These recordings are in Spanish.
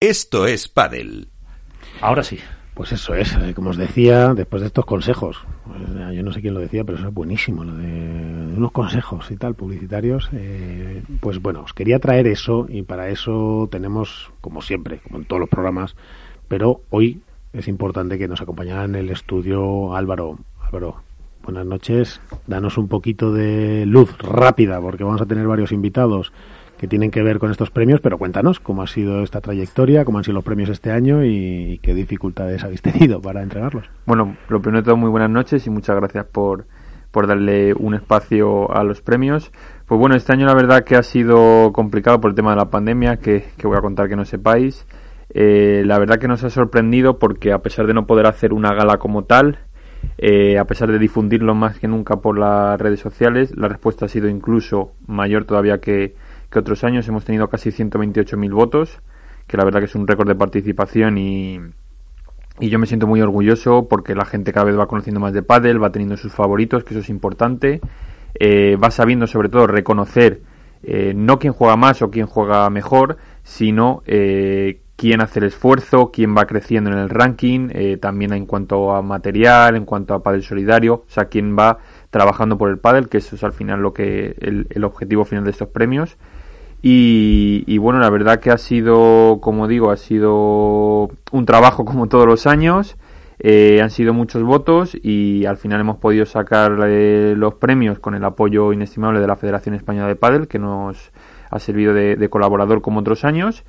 Esto es Padel. Ahora sí. Pues eso es, eh, como os decía, después de estos consejos, pues, yo no sé quién lo decía, pero eso es buenísimo, lo de unos consejos y tal, publicitarios, eh, pues bueno, os quería traer eso y para eso tenemos, como siempre, como en todos los programas, pero hoy es importante que nos acompañara en el estudio Álvaro. Álvaro, buenas noches, danos un poquito de luz rápida, porque vamos a tener varios invitados que tienen que ver con estos premios, pero cuéntanos cómo ha sido esta trayectoria, cómo han sido los premios este año y, qué dificultades habéis tenido para entregarlos. Bueno, lo primero de todo, muy buenas noches y muchas gracias por, por darle un espacio a los premios. Pues bueno, este año la verdad que ha sido complicado por el tema de la pandemia, que, voy a contar que no sepáis. Eh, la verdad que nos ha sorprendido porque a pesar de no poder hacer una gala como tal, eh, a pesar de difundirlo más que nunca por las redes sociales, la respuesta ha sido incluso mayor todavía que, que otros años. Hemos tenido casi 128.000 votos, que la verdad que es un récord de participación y, y yo me siento muy orgulloso porque la gente cada vez va conociendo más de pádel, va teniendo sus favoritos, que eso es importante. Eh, va sabiendo sobre todo reconocer eh, no quién juega más o quién juega mejor, sino eh, quién hace el esfuerzo, quién va creciendo en el ranking, también en cuanto a material, en cuanto a pádel solidario, o sea, quién va trabajando por el pádel, que eso es al final lo que el, el objetivo final de estos premios. Y, bueno, la verdad que ha sido, como digo, ha sido un trabajo como todos los años. Eh, han sido muchos votos y al final hemos podido sacar eh, los premios con el apoyo inestimable de la Federación Española de Padel, que nos ha servido de, colaborador como otros años.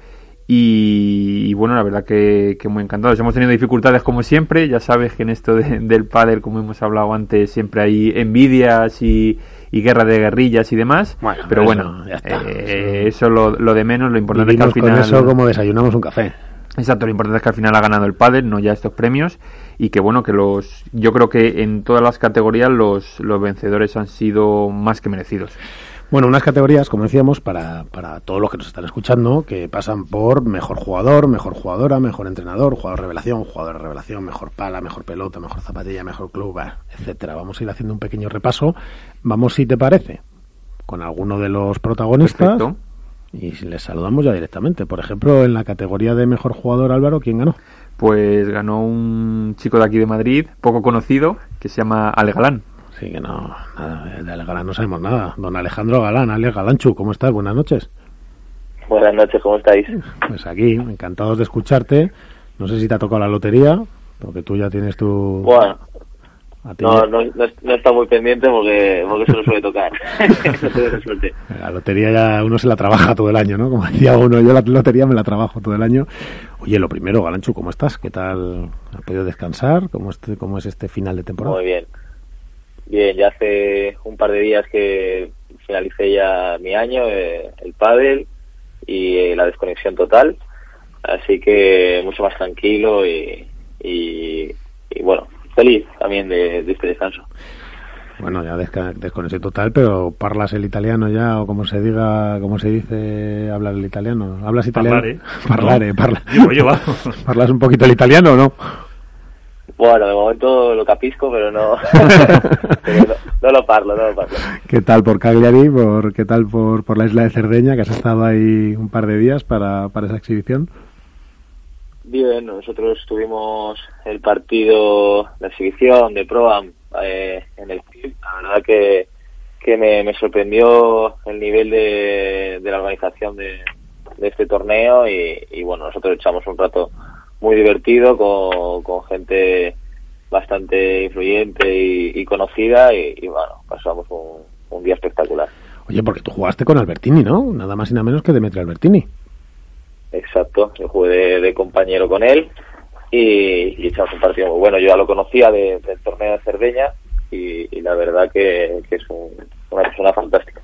Y, bueno, la verdad que, muy encantados. Hemos tenido dificultades como siempre. Ya sabes que en esto del pádel, como hemos hablado antes, siempre hay envidias y, y guerra de guerrillas y demás. pero bueno, eh, eso, lo, lo, de menos, lo importante es que al final. Con eso como desayunamos un café. Exacto, lo importante es que al final ha ganado el pádel, no ya estos premios, y que bueno, que los, yo creo que en todas las categorías los, los vencedores han sido más que merecidos. Bueno, unas categorías, como decíamos, para, para todos los que nos están escuchando, que pasan por mejor jugador, mejor jugadora, mejor entrenador, jugador revelación, jugador revelación, mejor pala, mejor pelota, mejor zapatilla, mejor club, etcétera. Vamos a ir haciendo un pequeño repaso. Vamos, si te parece, con alguno de los protagonistas. Y les saludamos ya directamente. Por ejemplo, en la categoría de mejor jugador, Álvaro, ¿quién ganó? Pues ganó un chico de aquí de Madrid, poco conocido, que se llama Ale Galán. Sí, que no, nada, de Galán no sabemos nada. Don Alejandro Galán, Ale Galanchu, ¿cómo estás? Buenas noches. Buenas noches, ¿cómo estáis? Pues aquí, encantados de escucharte. No sé si te ha tocado la lotería, porque tú ya tienes tu... Bueno, no, no, no, está muy pendiente porque, porque se lo suele tocar. la lotería ya uno se la trabaja todo el año, ¿no? Como decía uno, yo la lotería me la trabajo todo el año. Oye, lo primero, Galanchu, ¿cómo estás? ¿Qué tal? ¿Has podido descansar? ¿Cómo, este, cómo es este final de temporada? Muy bien. Bien, ya hace un par de días que finalicé ya mi año, eh, el pádel y eh, la desconexión total, así que mucho más tranquilo y, y, bueno, feliz también de, este descanso. Bueno, ya desconexión total, pero ¿parlas el italiano ya o como se diga, como se dice hablar el italiano? ¿Hablas italiano? Parlare. Parlare, no. ¿Parlas un poquito el italiano o no? Bueno, de momento lo capisco, pero no, no, lo parlo, no lo parlo. ¿Qué tal por Cagliari? Por, ¿Qué tal por, por la isla de Cerdeña, que has estado ahí un par de días para, para esa exhibición? Bien, nosotros tuvimos el partido, la exhibición de Proam eh, en el club. La verdad que, que me, me sorprendió el nivel de, de la organización de, de este torneo y, y bueno, nosotros echamos un rato muy divertido con, con gente bastante influyente y, conocida y, bueno, pasamos un, día espectacular. Oye, porque tú jugaste con Albertini, ¿no? Nada más y nada menos que Demetrio Albertini. Exacto, yo jugué de, compañero con él y, echamos un partido muy bueno. Yo ya lo conocía del torneo de Cerdeña y, la verdad que, es una persona fantástica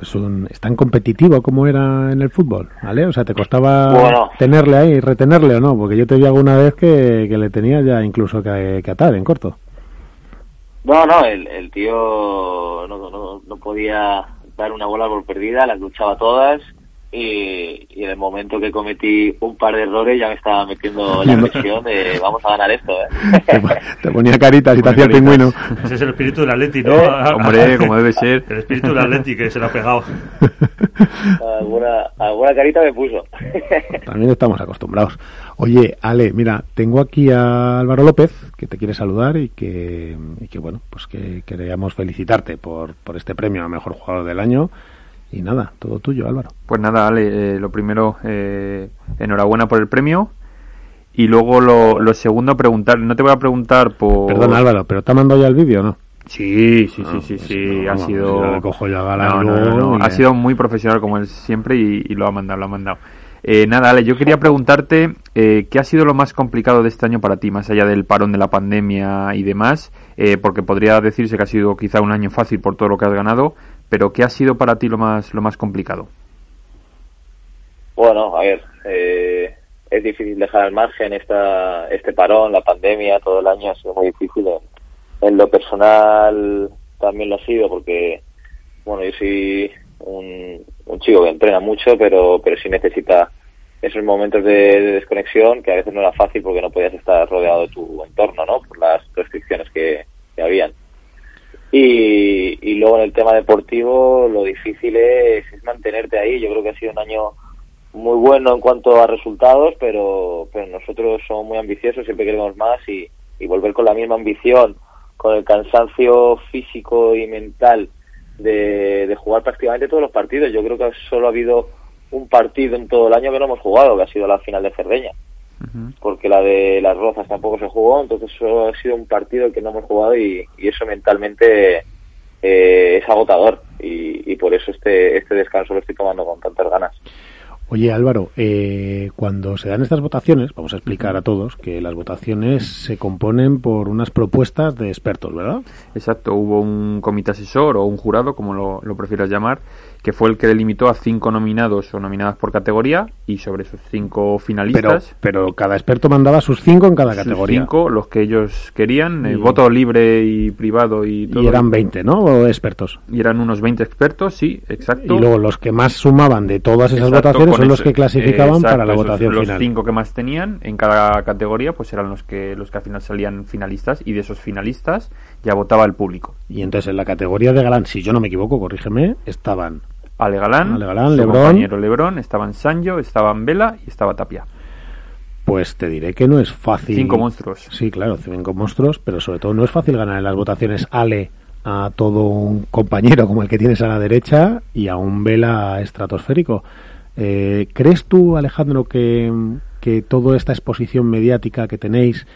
es, es tan competitivo como era en el fútbol, ¿vale? O sea, ¿te costaba tenerle ahí, retenerle o no? Porque yo te vi alguna vez que, le tenía ya incluso que, atar en corto. No, no, el, el tío no, no, no podía dar una bola por perdida, las luchaba todas y, y, en el momento que cometí un par de errores ya me estaba metiendo la presión de vamos a ganar esto. ¿eh? Te, ponía caritas y te hacía el pingüino. Ese es el espíritu del Atleti, ¿no? Hombre, como debe ser. El espíritu del Atleti que se lo ha pegado. alguna, alguna carita me puso. También estamos acostumbrados. Oye, Ale, mira, tengo aquí a Álvaro López, que te quiere saludar y que, y que bueno, pues que queríamos felicitarte por, por este premio a Mejor Jugador del Año. Y nada, todo tuyo, Álvaro. Pues nada, Ale, eh, lo primero, eh, enhorabuena por el premio. Y luego lo, lo, segundo, preguntar, no te voy a preguntar por... Perdón, Álvaro, ¿pero te ha mandado ya el vídeo no? Sí, sí, sí, sí, sí, ha sido... cojo ya no, ha sido muy profesional como él siempre y, y, lo ha mandado, lo ha mandado. Eh, nada, Ale, yo quería preguntarte eh, qué ha sido lo más complicado de este año para ti, más allá del parón de la pandemia y demás, eh, porque podría decirse que ha sido quizá un año fácil por todo lo que has ganado, pero ¿qué ha sido para ti lo más, lo más complicado? Bueno, a ver, eh, es difícil dejar al margen esta, este parón, la pandemia, todo el año ha sido muy difícil. En, lo personal también lo ha sido porque, bueno, yo soy un, un chico que entrena mucho, pero, pero sí necesita esos momentos de, de, desconexión que a veces no era fácil porque no podías estar rodeado de tu entorno, ¿no? Por las restricciones que, que habían. Y, y luego en el tema deportivo lo difícil es, es, mantenerte ahí. Yo creo que ha sido un año muy bueno en cuanto a resultados, pero, pero nosotros somos muy ambiciosos, siempre queremos más y, y volver con la misma ambición, con el cansancio físico y mental de, de, jugar prácticamente todos los partidos. Yo creo que solo ha habido un partido en todo el año que no hemos jugado, que ha sido la final de Cerdeña. Uh -huh. Porque la de las Rozas tampoco se jugó, entonces solo ha sido un partido que no hemos jugado y, y eso mentalmente eh, es agotador. Y, y, por eso este, este descanso lo estoy tomando con tantas ganas. Oye Álvaro, eh, cuando se dan estas votaciones, vamos a explicar a todos que las votaciones se componen por unas propuestas de expertos, ¿verdad? Exacto, hubo un comité asesor o un jurado, como lo, lo prefieras llamar, que fue el que delimitó a cinco nominados o nominadas por categoría y sobre esos cinco finalistas. Pero, pero cada experto mandaba sus cinco en cada sus categoría. cinco, los que ellos querían, y, voto libre y privado y todo. Y eran 20, ¿no? O expertos. Y eran unos 20 expertos, sí, exacto. Y luego los que más sumaban de todas esas exacto, votaciones son los que clasificaban exacto, para la esos, votación los final. Los cinco que más tenían en cada categoría, pues eran los que los que al final salían finalistas y de esos finalistas ya votaba el público. Y entonces en la categoría de galán, si yo no me equivoco, corrígeme, estaban Ale Galán, Ale Galán su Lebrón. compañero Lebrón, estaban Sancho, estaban Vela y estaba Tapia. Pues te diré que no es fácil. Cinco monstruos. Sí, claro, cinco monstruos, pero sobre todo no es fácil ganar en las votaciones Ale a todo un compañero como el que tienes a la derecha y a un Vela estratosférico. Eh, ¿Crees tú, Alejandro, que, que toda esta exposición mediática que tenéis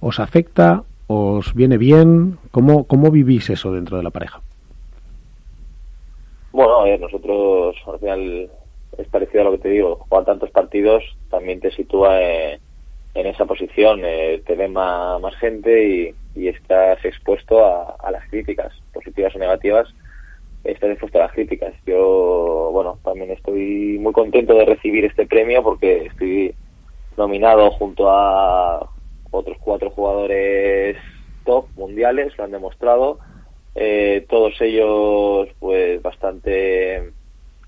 os afecta, os viene bien? ¿Cómo, cómo vivís eso dentro de la pareja? Bueno, ver, nosotros al final es parecido a lo que te digo, jugar tantos partidos también te sitúa en, en esa posición, eh, te ve más, gente y, estás expuesto a, las críticas, positivas o negativas, estás expuesto a las críticas. Yo, bueno, también estoy muy contento de recibir este premio porque estoy nominado junto a otros cuatro jugadores top mundiales, lo han demostrado eh, todos ellos pues bastante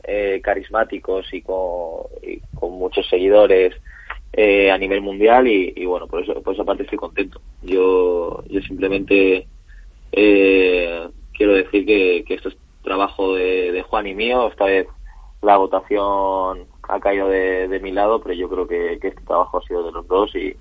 eh, carismáticos y con, y con, muchos seguidores eh, a nivel mundial y, bueno por eso por esa parte estoy contento. Yo yo simplemente eh, quiero decir que, que, esto es trabajo de, de, Juan y mío. Esta vez la votación ha caído de, de mi lado pero yo creo que, que este trabajo ha sido de los dos y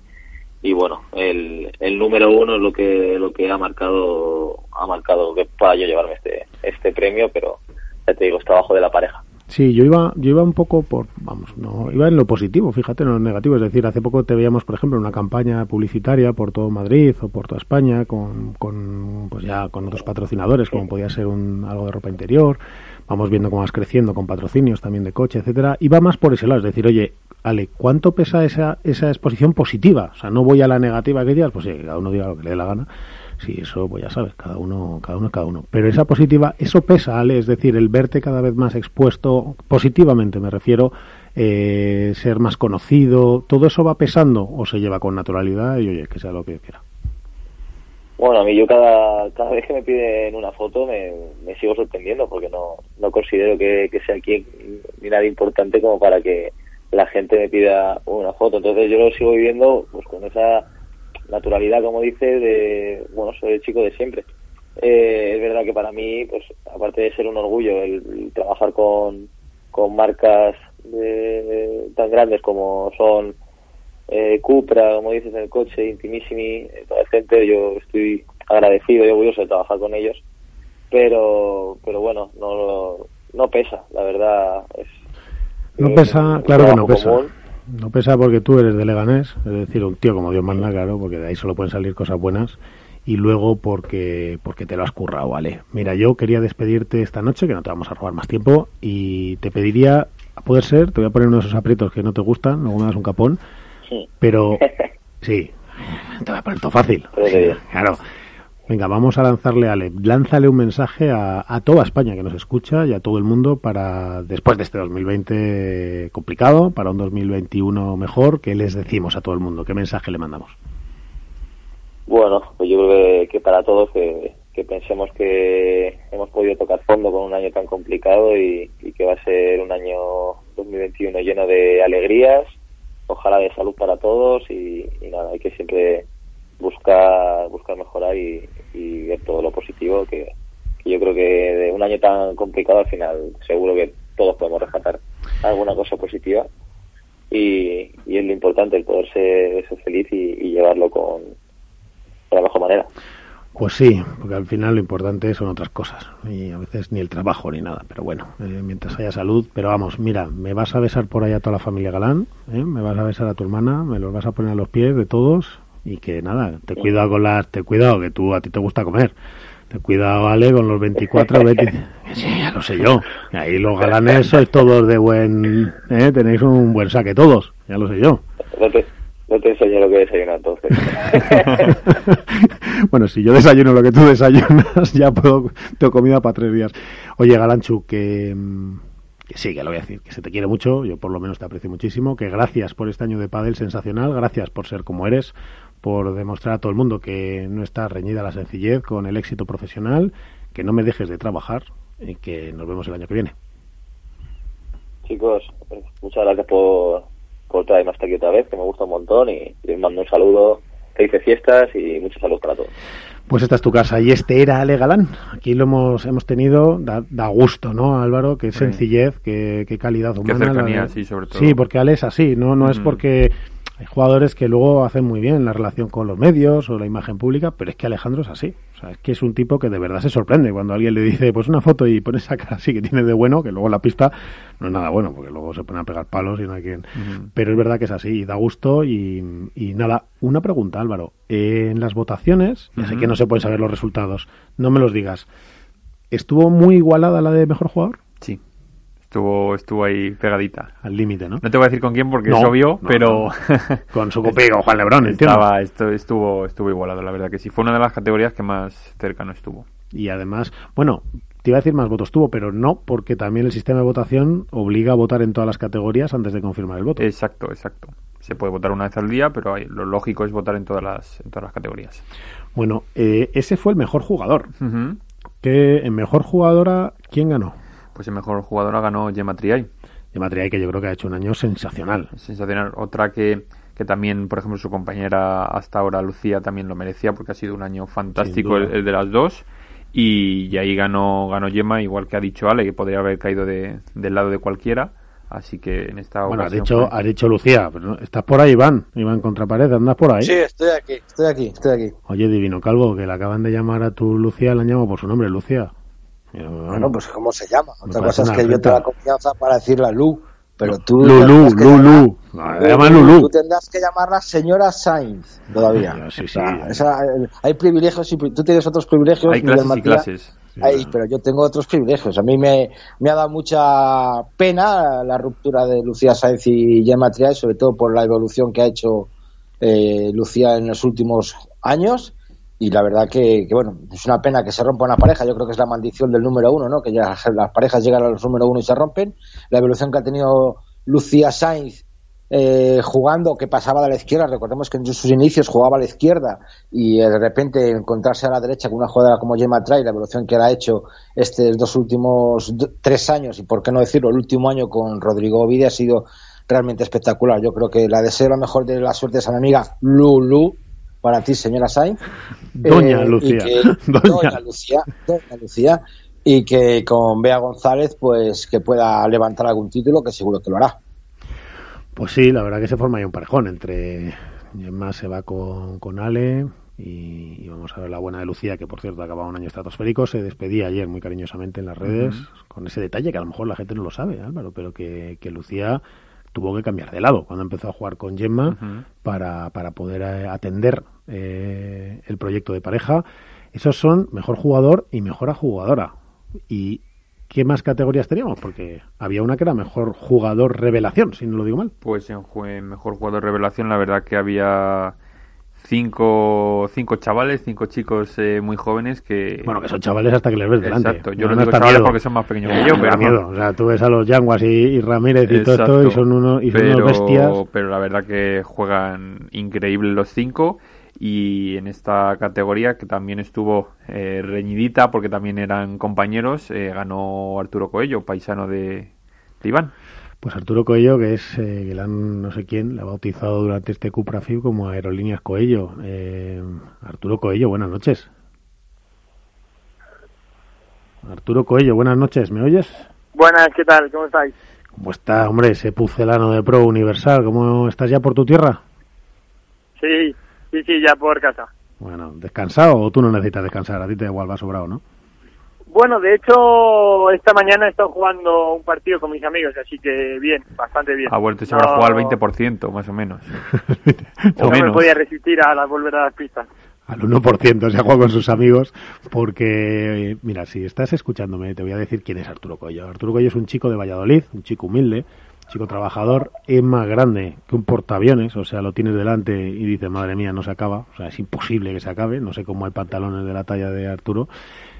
y bueno el, el número uno es lo que lo que ha marcado ha marcado que pueda yo llevarme este este premio pero ya te digo es trabajo de la pareja Sí, yo iba, yo iba un poco por, vamos, no, iba en lo positivo, fíjate, en lo negativo. Es decir, hace poco te veíamos, por ejemplo, en una campaña publicitaria por todo Madrid o por toda España con, con pues ya con otros patrocinadores, como podía ser un, algo de ropa interior. Vamos viendo cómo vas creciendo con patrocinios también de coche, etcétera. Iba más por ese lado, es decir, oye, Ale, ¿cuánto pesa esa, esa exposición positiva? O sea, no voy a la negativa que digas, pues sí, cada uno diga lo que le dé la gana. Sí, eso pues ya sabes, cada uno, cada uno cada uno. Pero esa positiva, eso pesa, Ale, es decir, el verte cada vez más expuesto, positivamente me refiero, eh, ser más conocido, ¿todo eso va pesando o se lleva con naturalidad y oye, que sea lo que quiera? Bueno, a mí yo cada, cada vez que me piden una foto me, me sigo sorprendiendo porque no, no considero que, que sea aquí ni nada importante como para que la gente me pida una foto. Entonces yo lo sigo viviendo pues con esa naturalidad, como dice, de, bueno, soy el chico de siempre. Eh, es verdad que para mí, pues aparte de ser un orgullo el, trabajar con, con marcas de, tan grandes como son eh, Cupra, como dices, en el coche, Intimissimi, eh, toda la gente, yo estoy agradecido y orgulloso de trabajar con ellos, pero, pero bueno, no, no pesa, la verdad. Es, no pesa, claro que no pesa. No pesa porque tú eres de Leganés, es decir, un tío como Dios manda, claro, porque de ahí solo pueden salir cosas buenas. Y luego porque, porque te lo has currado, ¿vale? Mira, yo quería despedirte esta noche, que no te vamos a robar más tiempo, y te pediría, a poder ser, te voy a poner uno de esos aprietos que no te gustan, luego me das un capón, pero sí, te voy a poner todo fácil. Claro. Venga, vamos a lanzarle, Ale, lánzale un mensaje a, a, toda España que nos escucha y a todo el mundo para, después de este 2020 complicado, para un 2021 mejor, ¿qué les decimos a todo el mundo? ¿Qué mensaje le mandamos? Bueno, pues yo creo que, para todos que, pensemos que hemos podido tocar fondo con un año tan complicado y que va a ser un año 2021 lleno de alegrías, ojalá de salud para todos y, nada, hay que siempre buscar buscar mejorar y, ver todo lo positivo que, yo creo que de un año tan complicado al final seguro que todos podemos rescatar alguna cosa positiva y, es lo importante el poder ser, feliz y, llevarlo con de la mejor manera. Pues sí, porque al final lo importante son otras cosas y a veces ni el trabajo ni nada, pero bueno, eh, mientras haya salud. Pero vamos, mira, me vas a besar por ahí a toda la familia Galán, ¿eh? me vas a besar a tu hermana, me los vas a poner a los pies de todos y que nada, te cuidado con las, te cuidado que tú a ti te gusta comer. Te cuidado, vale, con los 24 20... Sí, ya lo sé yo. Ahí los galanes sois todos de buen... ¿eh? Tenéis un buen saque todos, ya lo sé yo. No te enseño lo que desayuno entonces. bueno, si yo desayuno lo que tú desayunas, ya puedo, tengo comida para tres días. Oye, Galanchu, que, que sí, que lo voy a decir, que se te quiere mucho, yo por lo menos te aprecio muchísimo, que gracias por este año de pádel sensacional, gracias por ser como eres, por demostrar a todo el mundo que no está reñida la sencillez con el éxito profesional, que no me dejes de trabajar y que nos vemos el año que viene. Chicos, muchas gracias por, por traerme hasta aquí otra vez, que me gusta un montón y les mando un saludo, felices fiestas y mucha salud para todos. Pues esta es tu casa y este era Ale Galán. Aquí lo hemos hemos tenido, da, gusto, ¿no, Álvaro? Qué sencillez, qué, calidad humana. Qué cercanía, sí, sobre todo. Sí, porque Ale es así, no, no es porque hay jugadores que luego hacen muy bien la relación con los medios o la imagen pública, pero es que Alejandro es así. O sea, es que es un tipo que de verdad se sorprende cuando alguien le dice, pues una foto y pone esa cara así que tiene de bueno, que luego la pista no es nada bueno, porque luego se pone a pegar palos y no hay quien. Pero es verdad que es así, y da gusto y, nada. Una pregunta, Álvaro. en las votaciones, ya sé que no se pueden saber los resultados, no me los digas. ¿Estuvo muy igualada la de mejor jugador? Sí estuvo estuvo ahí pegadita. Al límite, ¿no? No te voy a decir con quién porque es obvio, pero... con su copigo, Juan Lebrón, Estaba, esto, estuvo, estuvo igualado, la verdad que sí. Fue una de las categorías que más cercano estuvo. Y además, bueno, te iba a decir más votos tuvo, pero no, porque también el sistema de votación obliga a votar en todas las categorías antes de confirmar el voto. Exacto, exacto. Se puede votar una vez al día, pero lo lógico es votar en todas las, en todas las categorías. Bueno, eh, ese fue el mejor jugador. que en mejor jugadora, ¿quién ganó? Pues el mejor jugador ganó Gemma Triay. Gemma Triay que yo creo que ha hecho un año sensacional. Sensacional. Otra que, que también, por ejemplo, su compañera hasta ahora, Lucía, también lo merecía porque ha sido un año fantástico el, de las dos. Y, ahí ganó, ganó Gemma, igual que ha dicho Ale, que podría haber caído de, del lado de cualquiera. Así que en esta bueno, has dicho, ha dicho Lucía, pero estás por ahí, Iván, Iván Contrapared, andas por ahí. Sí, estoy aquí, estoy aquí, estoy aquí. Oye, Divino Calvo, que le acaban de llamar a tu Lucía, la han llamado por su nombre, Lucía. Bueno, pues ¿cómo se llama? Otra cosa es que yo tengo la confianza para decirle Lu. Pero tú. Lulu, Lulu. Lulu. Tú tendrás que llamarla señora Sainz todavía. Sí, sí. hay privilegios y tú tienes otros privilegios. Hay clases y clases. pero yo tengo otros privilegios. A mí me, me ha dado mucha pena la ruptura de Lucía Sainz y Gemma Triay, sobre todo por la evolución que ha hecho eh, Lucía en los últimos años y la verdad que, bueno, es una pena que se rompa una pareja, yo creo que es la maldición del número uno, ¿no? Que ya las parejas llegan a los número uno y se rompen. La evolución que ha tenido Lucía Sainz eh, jugando que pasaba de la izquierda, recordemos que en sus inicios jugaba a la izquierda y de repente encontrarse a la derecha con una jugadora como Gemma Tray, la evolución que él ha hecho estos dos últimos tres años y por qué no decirlo, el último año con Rodrigo Ovidia ha sido realmente espectacular. Yo creo que la deseo lo mejor de la suerte de esa amiga Lulu para ti, señora Sainz. Doña Lucía. Doña. Lucía. Doña Lucía. Y que con Bea González, pues que pueda levantar algún título, que seguro que lo hará. Pues sí, la verdad que se forma ahí un parejón entre Gemma se va con, con Ale y, vamos a ver la buena de Lucía, que por cierto acababa un año estratosférico, se despedía ayer muy cariñosamente en las redes con ese detalle que a lo mejor la gente no lo sabe, Álvaro, pero que, que Lucía tuvo que cambiar de lado cuando empezó a jugar con Gemma para, para poder eh, atender eh, el proyecto de pareja. Esos son mejor jugador y mejor jugadora. ¿Y qué más categorías teníamos? Porque había una que era mejor jugador revelación, si no lo digo mal. Pues en, en mejor jugador revelación la verdad que había cinco, cinco chavales, cinco chicos eh, muy jóvenes que... Bueno, que son chavales hasta que les ves delante. Exacto, yo no, los digo chavales porque son más pequeños que yo, pero... miedo, o sea, tú ves a los Yanguas y, Ramírez y todo esto y son, unos, y son unos bestias. Pero la verdad que juegan increíbles los cinco y en esta categoría que también estuvo eh, reñidita porque también eran compañeros, eh, ganó Arturo Coello, paisano de, de Iván. Pues Arturo Coello, que es eh, que no sé quién, la ha bautizado durante este Cuprafib como Aerolíneas Coello. Eh, Arturo Coello, buenas noches. Arturo Coello, buenas noches, ¿me oyes? Buenas, ¿qué tal? ¿Cómo estáis? ¿Cómo está, hombre, ese pucelano de Pro Universal? ¿Cómo estás ya por tu tierra? Sí, sí, sí, ya por casa. Bueno, ¿descansado o tú no necesitas descansar? A ti te igual va sobrado, ¿no? Bueno, de hecho, esta mañana he estado jugando un partido con mis amigos, así que bien, bastante bien. Ha vuelto y se habrá jugado al 20%, más o menos. no me podía resistir a la volver a las pistas. Al 1% se ha jugado con sus amigos, porque, mira, si estás escuchándome, te voy a decir quién es Arturo Coello. Arturo Coello es un chico de Valladolid, un chico humilde, chico trabajador, es más grande que un portaaviones, o sea, lo tienes delante y dices, madre mía, no se acaba, o sea, es imposible que se acabe, no sé cómo hay pantalones de la talla de Arturo,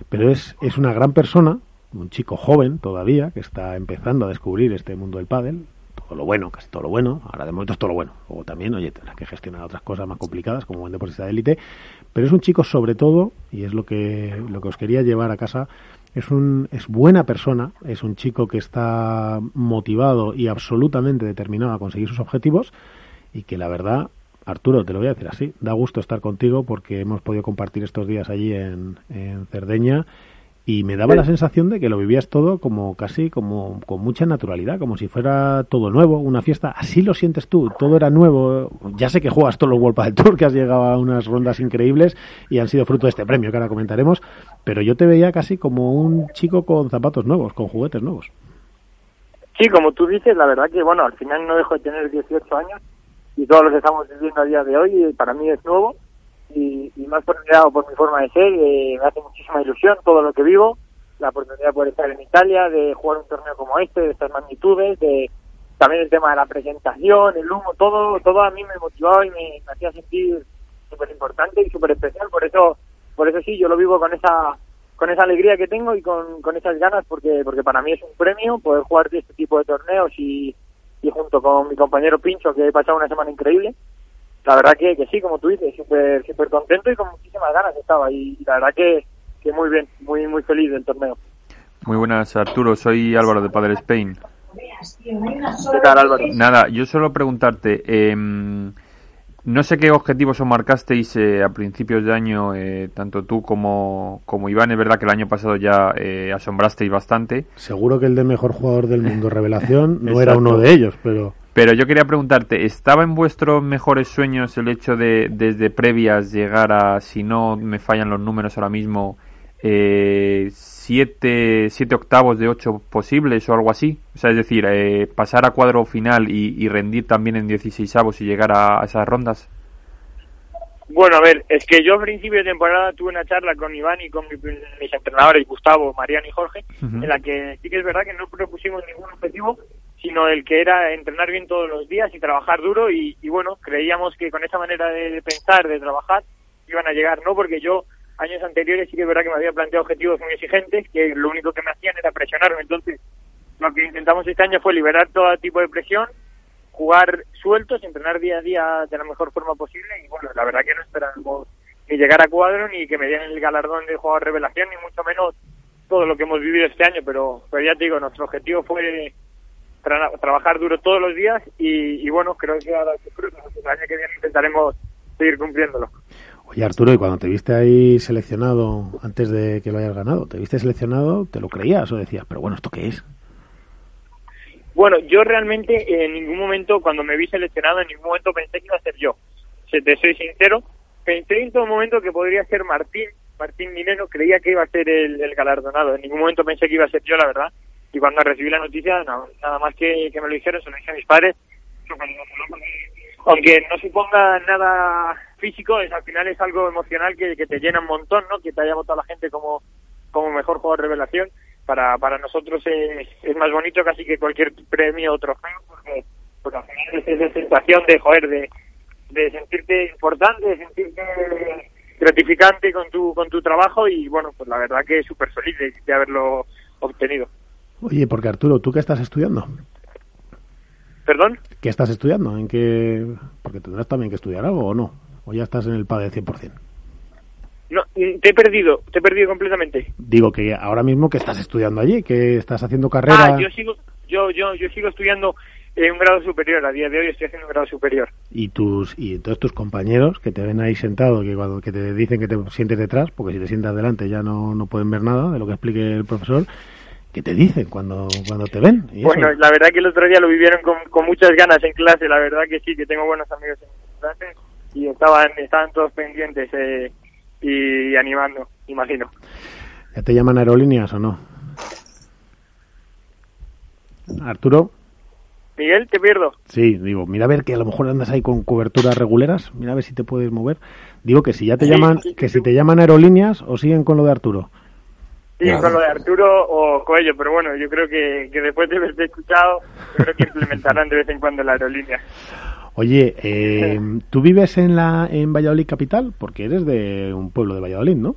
pero es, es una gran persona, un chico joven todavía, que está empezando a descubrir este mundo del pádel, todo lo bueno, casi todo lo bueno, ahora de momento es todo lo bueno, o también, oye, tendrá que gestionar otras cosas más complicadas como buen deportista de élite, pero es un chico sobre todo, y es lo que, lo que os quería llevar a casa, es, un, es buena persona, es un chico que está motivado y absolutamente determinado a conseguir sus objetivos y que la verdad Arturo, te lo voy a decir así, da gusto estar contigo porque hemos podido compartir estos días allí en, Cerdeña y me daba la sensación de que lo vivías todo como casi como con mucha naturalidad, como si fuera todo nuevo, una fiesta. Así lo sientes tú, todo era nuevo. Ya sé que juegas todos los World del Tour, que has llegado a unas rondas increíbles y han sido fruto de este premio que ahora comentaremos, pero yo te veía casi como un chico con zapatos nuevos, con juguetes nuevos. Sí, como tú dices, la verdad que bueno, al final no dejo de tener 18 años y todos los que estamos viviendo a día de hoy para mí es nuevo y, y más lado, por mi forma de ser, eh, me hace muchísima ilusión todo lo que vivo, la oportunidad de poder estar en Italia, de jugar un torneo como este, de estas magnitudes, de también el tema de la presentación, el humo, todo, todo a mí me motivaba y me, hacía sentir súper importante y súper especial, por eso, por eso sí, yo lo vivo con esa con esa alegría que tengo y con, con esas ganas porque porque para mí es un premio poder jugar este tipo de torneos y, y junto con mi compañero Pincho, que he pasado una semana increíble. La verdad que, que sí, como tú dices, súper super contento y con muchísimas ganas estaba. Y, la verdad que, que muy bien, muy muy feliz del torneo. Muy buenas, Arturo. Soy Álvaro de Padre Spain. ¿Qué tal, Álvaro? Nada, yo solo preguntarte, eh, no sé qué objetivos os marcasteis eh, a principios de año, eh, tanto tú como, como Iván. Es verdad que el año pasado ya eh, asombrasteis bastante. Seguro que el de mejor jugador del mundo revelación no era uno de ellos, pero... Pero yo quería preguntarte, ¿estaba en vuestros mejores sueños el hecho de desde previas llegar a, si no me fallan los números ahora mismo, eh, siete, siete octavos de ocho posibles o algo así. O sea, es decir, eh, pasar a cuadro final y, rendir también en 16 avos y llegar a, esas rondas. Bueno, a ver, es que yo a principio de temporada tuve una charla con Iván y con mis entrenadores, Gustavo, Mariano y Jorge, en la que sí que es verdad que no propusimos ningún objetivo, sino el que era entrenar bien todos los días y trabajar duro y, y bueno, creíamos que con esa manera de pensar, de trabajar, iban a llegar, ¿no? Porque yo años anteriores sí que es verdad que me había planteado objetivos muy exigentes, que lo único que me hacían era presionarme. Entonces, lo que intentamos este año fue liberar todo tipo de presión, jugar sueltos, entrenar día a día de la mejor forma posible y bueno, la verdad que no esperamos ni llegar a cuadro ni que me den el galardón de jugador revelación ni mucho menos todo lo que hemos vivido este año, pero, pero ya te digo, nuestro objetivo fue tra- trabajar duro todos los días y, y bueno, creo que ahora el año que viene intentaremos seguir cumpliéndolo. Oye, Arturo, y cuando te viste ahí seleccionado, antes de que lo hayas ganado, te viste seleccionado, ¿te lo creías o decías, pero bueno, ¿esto qué es? Bueno, yo realmente en ningún momento, cuando me vi seleccionado, en ningún momento pensé que iba a ser yo. Si te soy sincero, pensé en todo momento que podría ser Martín, Martín Minero, creía que iba a ser el, el galardonado. En ningún momento pensé que iba a ser yo, la verdad. Y cuando recibí la noticia, no, nada más que, me lo dijeron, se lo dije a mis padres. Aunque no suponga nada físico, es, al final es algo emocional que, te llena un montón, ¿no? Que te haya votado la gente como, como mejor jugador revelación para, para nosotros es, es más bonito casi que cualquier premio o trofeo, porque, porque al final es esa sensación de, joder, de, de sentirte importante, de sentirte gratificante con tu, con tu trabajo y bueno, pues la verdad que súper feliz de, de haberlo obtenido. Oye, porque Arturo, ¿tú qué estás estudiando? ¿Perdón? ¿Qué estás estudiando? ¿En qué...? Porque tendrás también que estudiar algo, ¿o no? ¿O ya estás en el PADE 100%? No, mm, te he perdido, te he perdido completamente. Digo que ahora mismo que estás estudiando allí, que estás haciendo carrera... Ah, yo sigo, yo, yo, yo sigo estudiando eh, un grado superior, a día de hoy estoy haciendo un grado superior. y tus y todos tus compañeros que te ven ahí sentado que cuando que te dicen que te sientes detrás porque si te sientas delante ya no, no pueden ver nada de lo que explique el profesor ¿qué te dicen cuando cuando te ven? Y eso. Bueno, la verdad que el otro día lo vivieron con, con muchas ganas en clase, la verdad que sí, que tengo buenos amigos en clase y estaban, estaban todos pendientes eh, y animando, imagino. ¿ya te llaman aerolíneas o no? Arturo Miguel, te pierdo. sí digo mira a ver que a lo mejor andas ahí con coberturas reguleras mira a ver si te puedes mover digo que si ya te Sí, llaman sí, que si te llaman aerolíneas o siguen con lo de Arturo Sí, con lo de Arturo o Coello, pero bueno, yo creo que, que después de haberte escuchado, yo creo que implementarán de vez en cuando la aerolínea. Oye, eh, ¿tú vives en la en Valladolid capital? Porque eres de un pueblo de Valladolid, ¿no?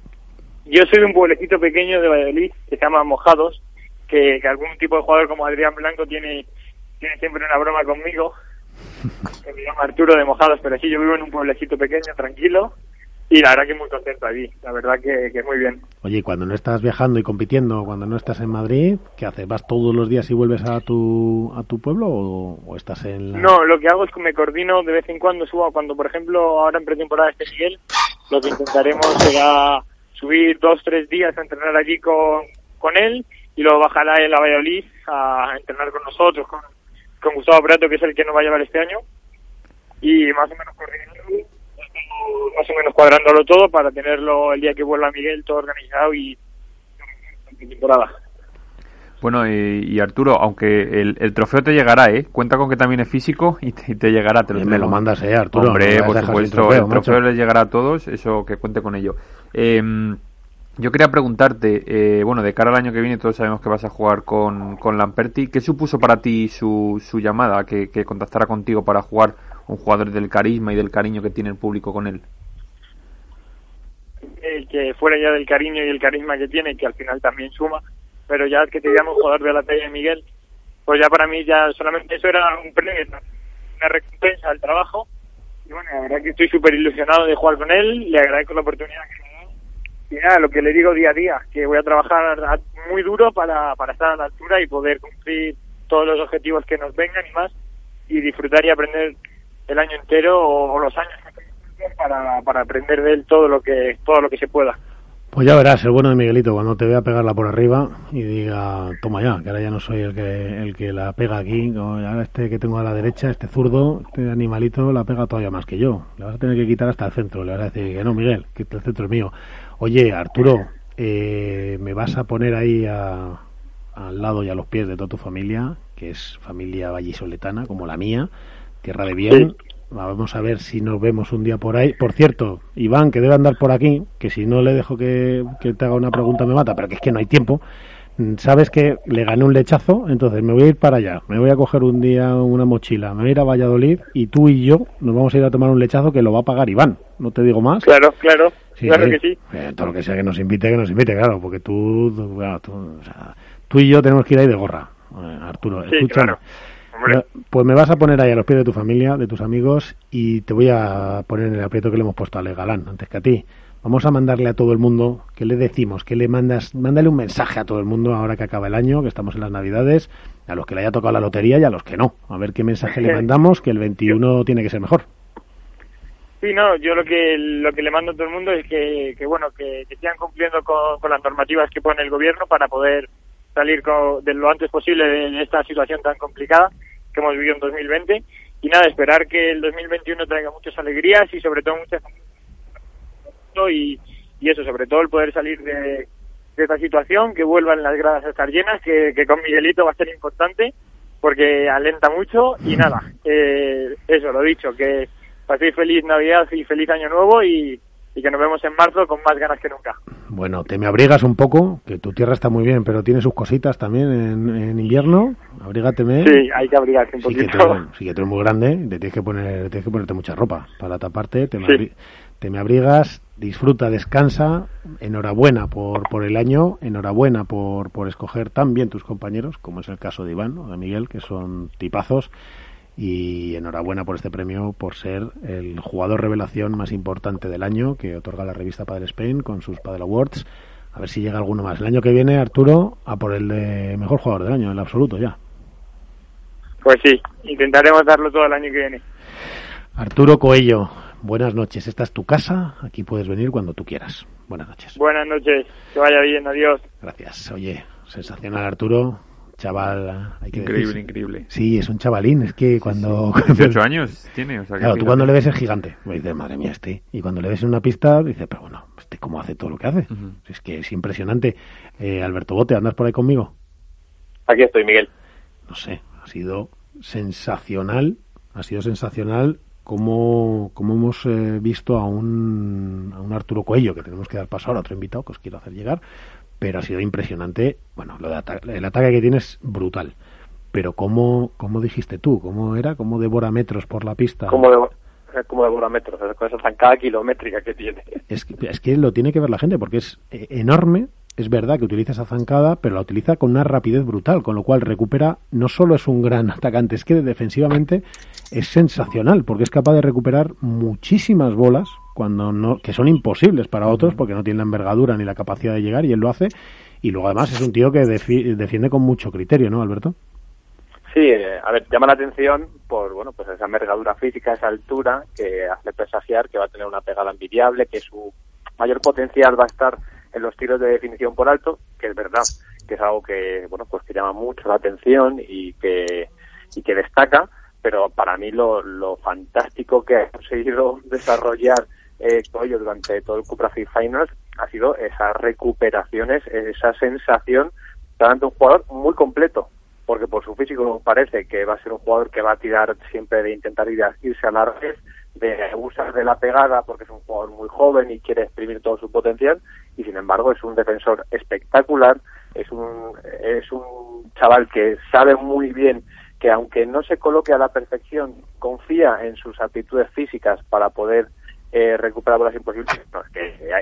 Yo soy de un pueblecito pequeño de Valladolid que se llama Mojados, que, que algún tipo de jugador como Adrián Blanco tiene, tiene siempre una broma conmigo, que me llama Arturo de Mojados, pero sí, yo vivo en un pueblecito pequeño, tranquilo, y la verdad que muy contento allí, la verdad que, que muy bien. Oye, y cuando no estás viajando y compitiendo, cuando no estás en Madrid, ¿qué haces? ¿Vas todos los días y vuelves a tu a tu pueblo o, o estás en la... No, lo que hago es que me coordino de vez en cuando, subo, cuando por ejemplo ahora en pretemporada este Miguel, lo que intentaremos será subir dos, tres días a entrenar allí con, con él y luego bajará él a Valladolid a entrenar con nosotros, con, con Gustavo Prato, que es el que nos va a llevar este año, y más o menos coordinando, estamos más o menos cuadrándolo todo para tenerlo el día que vuelva Miguel todo organizado y temporada. Bueno, y, y Arturo, aunque el, el trofeo te llegará, ¿eh? Cuenta con que también es físico y te, y te llegará. Te lo me lo mandas, eh, Arturo. Hombre, por supuesto, trofeo, el trofeo les llegará a todos, eso que cuente con ello. Eh, yo quería preguntarte, eh, bueno, de cara al año que viene todos sabemos que vas a jugar con, con Lamperti. ¿Qué supuso para ti su, su llamada, que, que contactara contigo para jugar un jugador del carisma y del cariño que tiene el público con él? eh, que fuera ya del cariño y el carisma que tiene, que al final también suma, pero ya que te llamo jugador de la talla de Miguel, pues ya para mí ya solamente eso era un premio, una recompensa al trabajo. Y bueno, la verdad que estoy súper ilusionado de jugar con él, le agradezco la oportunidad que. Y nada, lo que le digo día a día, que voy a trabajar muy duro para, para estar a la altura y poder cumplir todos los objetivos que nos vengan y más, y disfrutar y aprender el año entero o, los años para, para aprender de él todo lo que todo lo que se pueda. Pues ya verás, el bueno de Miguelito, cuando te vea pegarla por arriba y diga, toma ya, que ahora ya no soy el que el que la pega aquí, ahora este que tengo a la derecha, este zurdo, este animalito la pega todavía más que yo. Le vas a tener que quitar hasta el centro, le vas a decir que no, Miguel, que el centro es mío. Oye, Arturo, eh, me vas a poner ahí a- al lado y a los pies de toda tu familia, que es familia vallisoletana, como la mía, tierra de bien. Vamos a ver si nos vemos un día por ahí. Por cierto, Iván, que debe andar por aquí, que si no le dejo que, que te haga una pregunta me mata, pero que es que no hay tiempo. Mm, Sabes que le gané un lechazo, entonces me voy a ir para allá. Me voy a coger un día una mochila, me voy a ir a Valladolid y tú y yo nos vamos a ir a tomar un lechazo que lo va a pagar Iván. No te digo más. Claro, claro, Sí, claro sí. que sí. Eh, todo lo que sea que nos invite, que nos invite, claro, porque tú, tú, o sea, tú y yo tenemos que ir ahí de gorra, eh, Arturo. Sí, escúchame. claro. Hombre. Pues me vas a poner ahí a los pies de tu familia, de tus amigos, y te voy a poner en el aprieto que le hemos puesto a Ale Galán, antes que a ti. Vamos a mandarle a todo el mundo, ¿qué le decimos? ¿Qué le mandas? Mándale un mensaje a todo el mundo ahora que acaba el año, que estamos en las Navidades, a los que le haya tocado la lotería y a los que no. A ver qué mensaje le mandamos, que el 21 tiene que ser mejor. Sí, no, yo lo que lo que le mando a todo el mundo es que, que bueno, que, que sigan cumpliendo con, con las normativas que pone el gobierno para poder salir co- de lo antes posible de esta situación tan complicada que hemos vivido en 2020 y nada, esperar que el 2021 traiga muchas alegrías y sobre todo muchas y, y eso, sobre todo el poder salir de, de esta situación, que vuelvan las gradas a estar llenas, que, que con Miguelito va a ser importante porque alenta mucho y nada, eh, eso, lo dicho, que paséis feliz Navidad y feliz Año Nuevo y, y que nos vemos en marzo con más ganas que nunca. Bueno, te me abrigas un poco, que tu tierra está muy bien, pero tiene sus cositas también en, en invierno. Abrígateme. Sí, hay que abrigarse un Sí que, poquito. sí que tú eres muy grande, te tienes que poner, tienes que ponerte mucha ropa para taparte. Te me, Sí. abri- te me abrigas, disfruta, descansa. Enhorabuena por, por el año, enhorabuena por, por escoger tan bien tus compañeros, como es el caso de Iván o de Miguel, que son tipazos. Y enhorabuena por este premio, por ser el jugador revelación más importante del año que otorga la revista Padel Spain con sus Padel Awards. A ver si llega alguno más. El año que viene, Arturo, a por el de mejor jugador del año, en el absoluto ya. Pues sí, intentaremos darlo todo el año que viene. Arturo Coello, buenas noches. Esta es tu casa. Aquí puedes venir cuando tú quieras. Buenas noches. Buenas noches, que vaya bien, adiós. Gracias. Oye, sensacional Arturo. Chaval, hay que Increíble, decir. increíble. Sí, es un chavalín. Es que cuando. 18 años tiene, o sea que Claro, tú cuando le ves es gigante. Me dices, madre mía, este. Y cuando le ves en una pista, dices, pero bueno, este cómo hace todo lo que hace. Ujú. Es que es impresionante. Eh, Alberto Bote, ¿andas por ahí conmigo? Aquí estoy, Miguel. no sé, ha sido sensacional, ha sido sensacional cómo, cómo hemos eh, visto a un, a un Arturo Cuello, que tenemos que dar paso ahora a otro invitado que os quiero hacer llegar, pero ha sido impresionante, bueno, lo de ata- el ataque que tiene es brutal, pero cómo, cómo dijiste tú, cómo era, cómo devora metros por la pista. Como de, eh, como de con esa zancada kilométrica que tiene. Es que, es que lo tiene que ver la gente porque es eh, enorme. Es verdad que utiliza esa zancada, pero la utiliza con una rapidez brutal, con lo cual recupera, no solo es un gran atacante, es que defensivamente es sensacional, porque es capaz de recuperar muchísimas bolas cuando no, que son imposibles para otros, porque no tienen la envergadura ni la capacidad de llegar, y él lo hace. Y luego además es un tío que defi- defiende con mucho criterio, ¿no, Alberto? Sí, eh, a ver, llama la atención por bueno, pues esa envergadura física, esa altura que hace presagiar que va a tener una pegada envidiable, que su mayor potencial va a estar en los tiros de definición por alto, que es verdad que es algo que bueno, pues que llama mucho la atención y que y que destaca, pero para mí lo, lo fantástico que ha conseguido desarrollar eh, Coello durante todo el Cupra Free Finals ha sido esas recuperaciones, esa sensación de un jugador muy completo, porque por su físico parece que va a ser un jugador que va a tirar siempre de intentar irse a la red, de usar de la pegada porque es un jugador muy joven y quiere exprimir todo su potencial y sin embargo es un defensor espectacular, es un es un chaval que sabe muy bien que aunque no se coloque a la perfección, confía en sus aptitudes físicas para poder eh, recuperar bolas imposibles, no,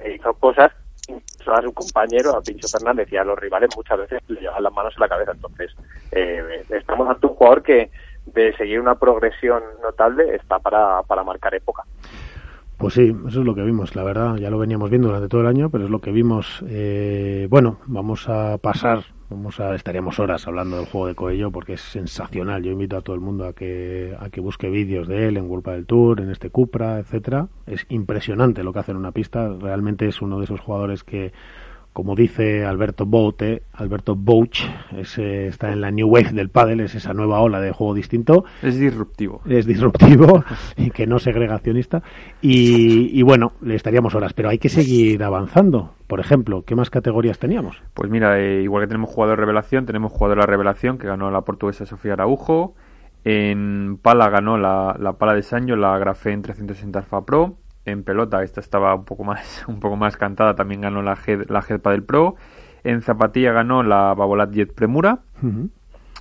hizo cosas incluso a su compañero, a Pincho Fernández y a los rivales muchas veces le llevan las manos en la cabeza. Entonces, eh, estamos ante un jugador que de seguir una progresión notable está para, para marcar época. Pues sí, eso es lo que vimos, la verdad, ya lo veníamos viendo durante todo el año, pero es lo que vimos. Eh, bueno, vamos a pasar, vamos a estaríamos horas hablando del juego de Coello porque es sensacional. Yo invito a todo el mundo a que a que busque vídeos de él en World del Tour, en este Cupra, etcétera. Es impresionante lo que hace en una pista. Realmente es uno de esos jugadores que como dice Alberto Boute, Alberto Bouch, es, está en la new wave del pádel, es esa nueva ola de juego distinto Es disruptivo. es disruptivo y que no segregacionista. Y, y bueno, le estaríamos horas, pero hay que seguir avanzando. Por ejemplo, ¿qué más categorías teníamos? Pues mira, eh, igual que tenemos jugador revelación, tenemos jugadora revelación que ganó la portuguesa Sofía Araujo. En pala ganó la, la pala de Sancho, la Grafén 360 Alpha Pro. En pelota, esta estaba un poco más, un poco más cantada, también ganó la Head, la Padel Pro. En zapatilla ganó la Babolat Jet Premura. Ujú.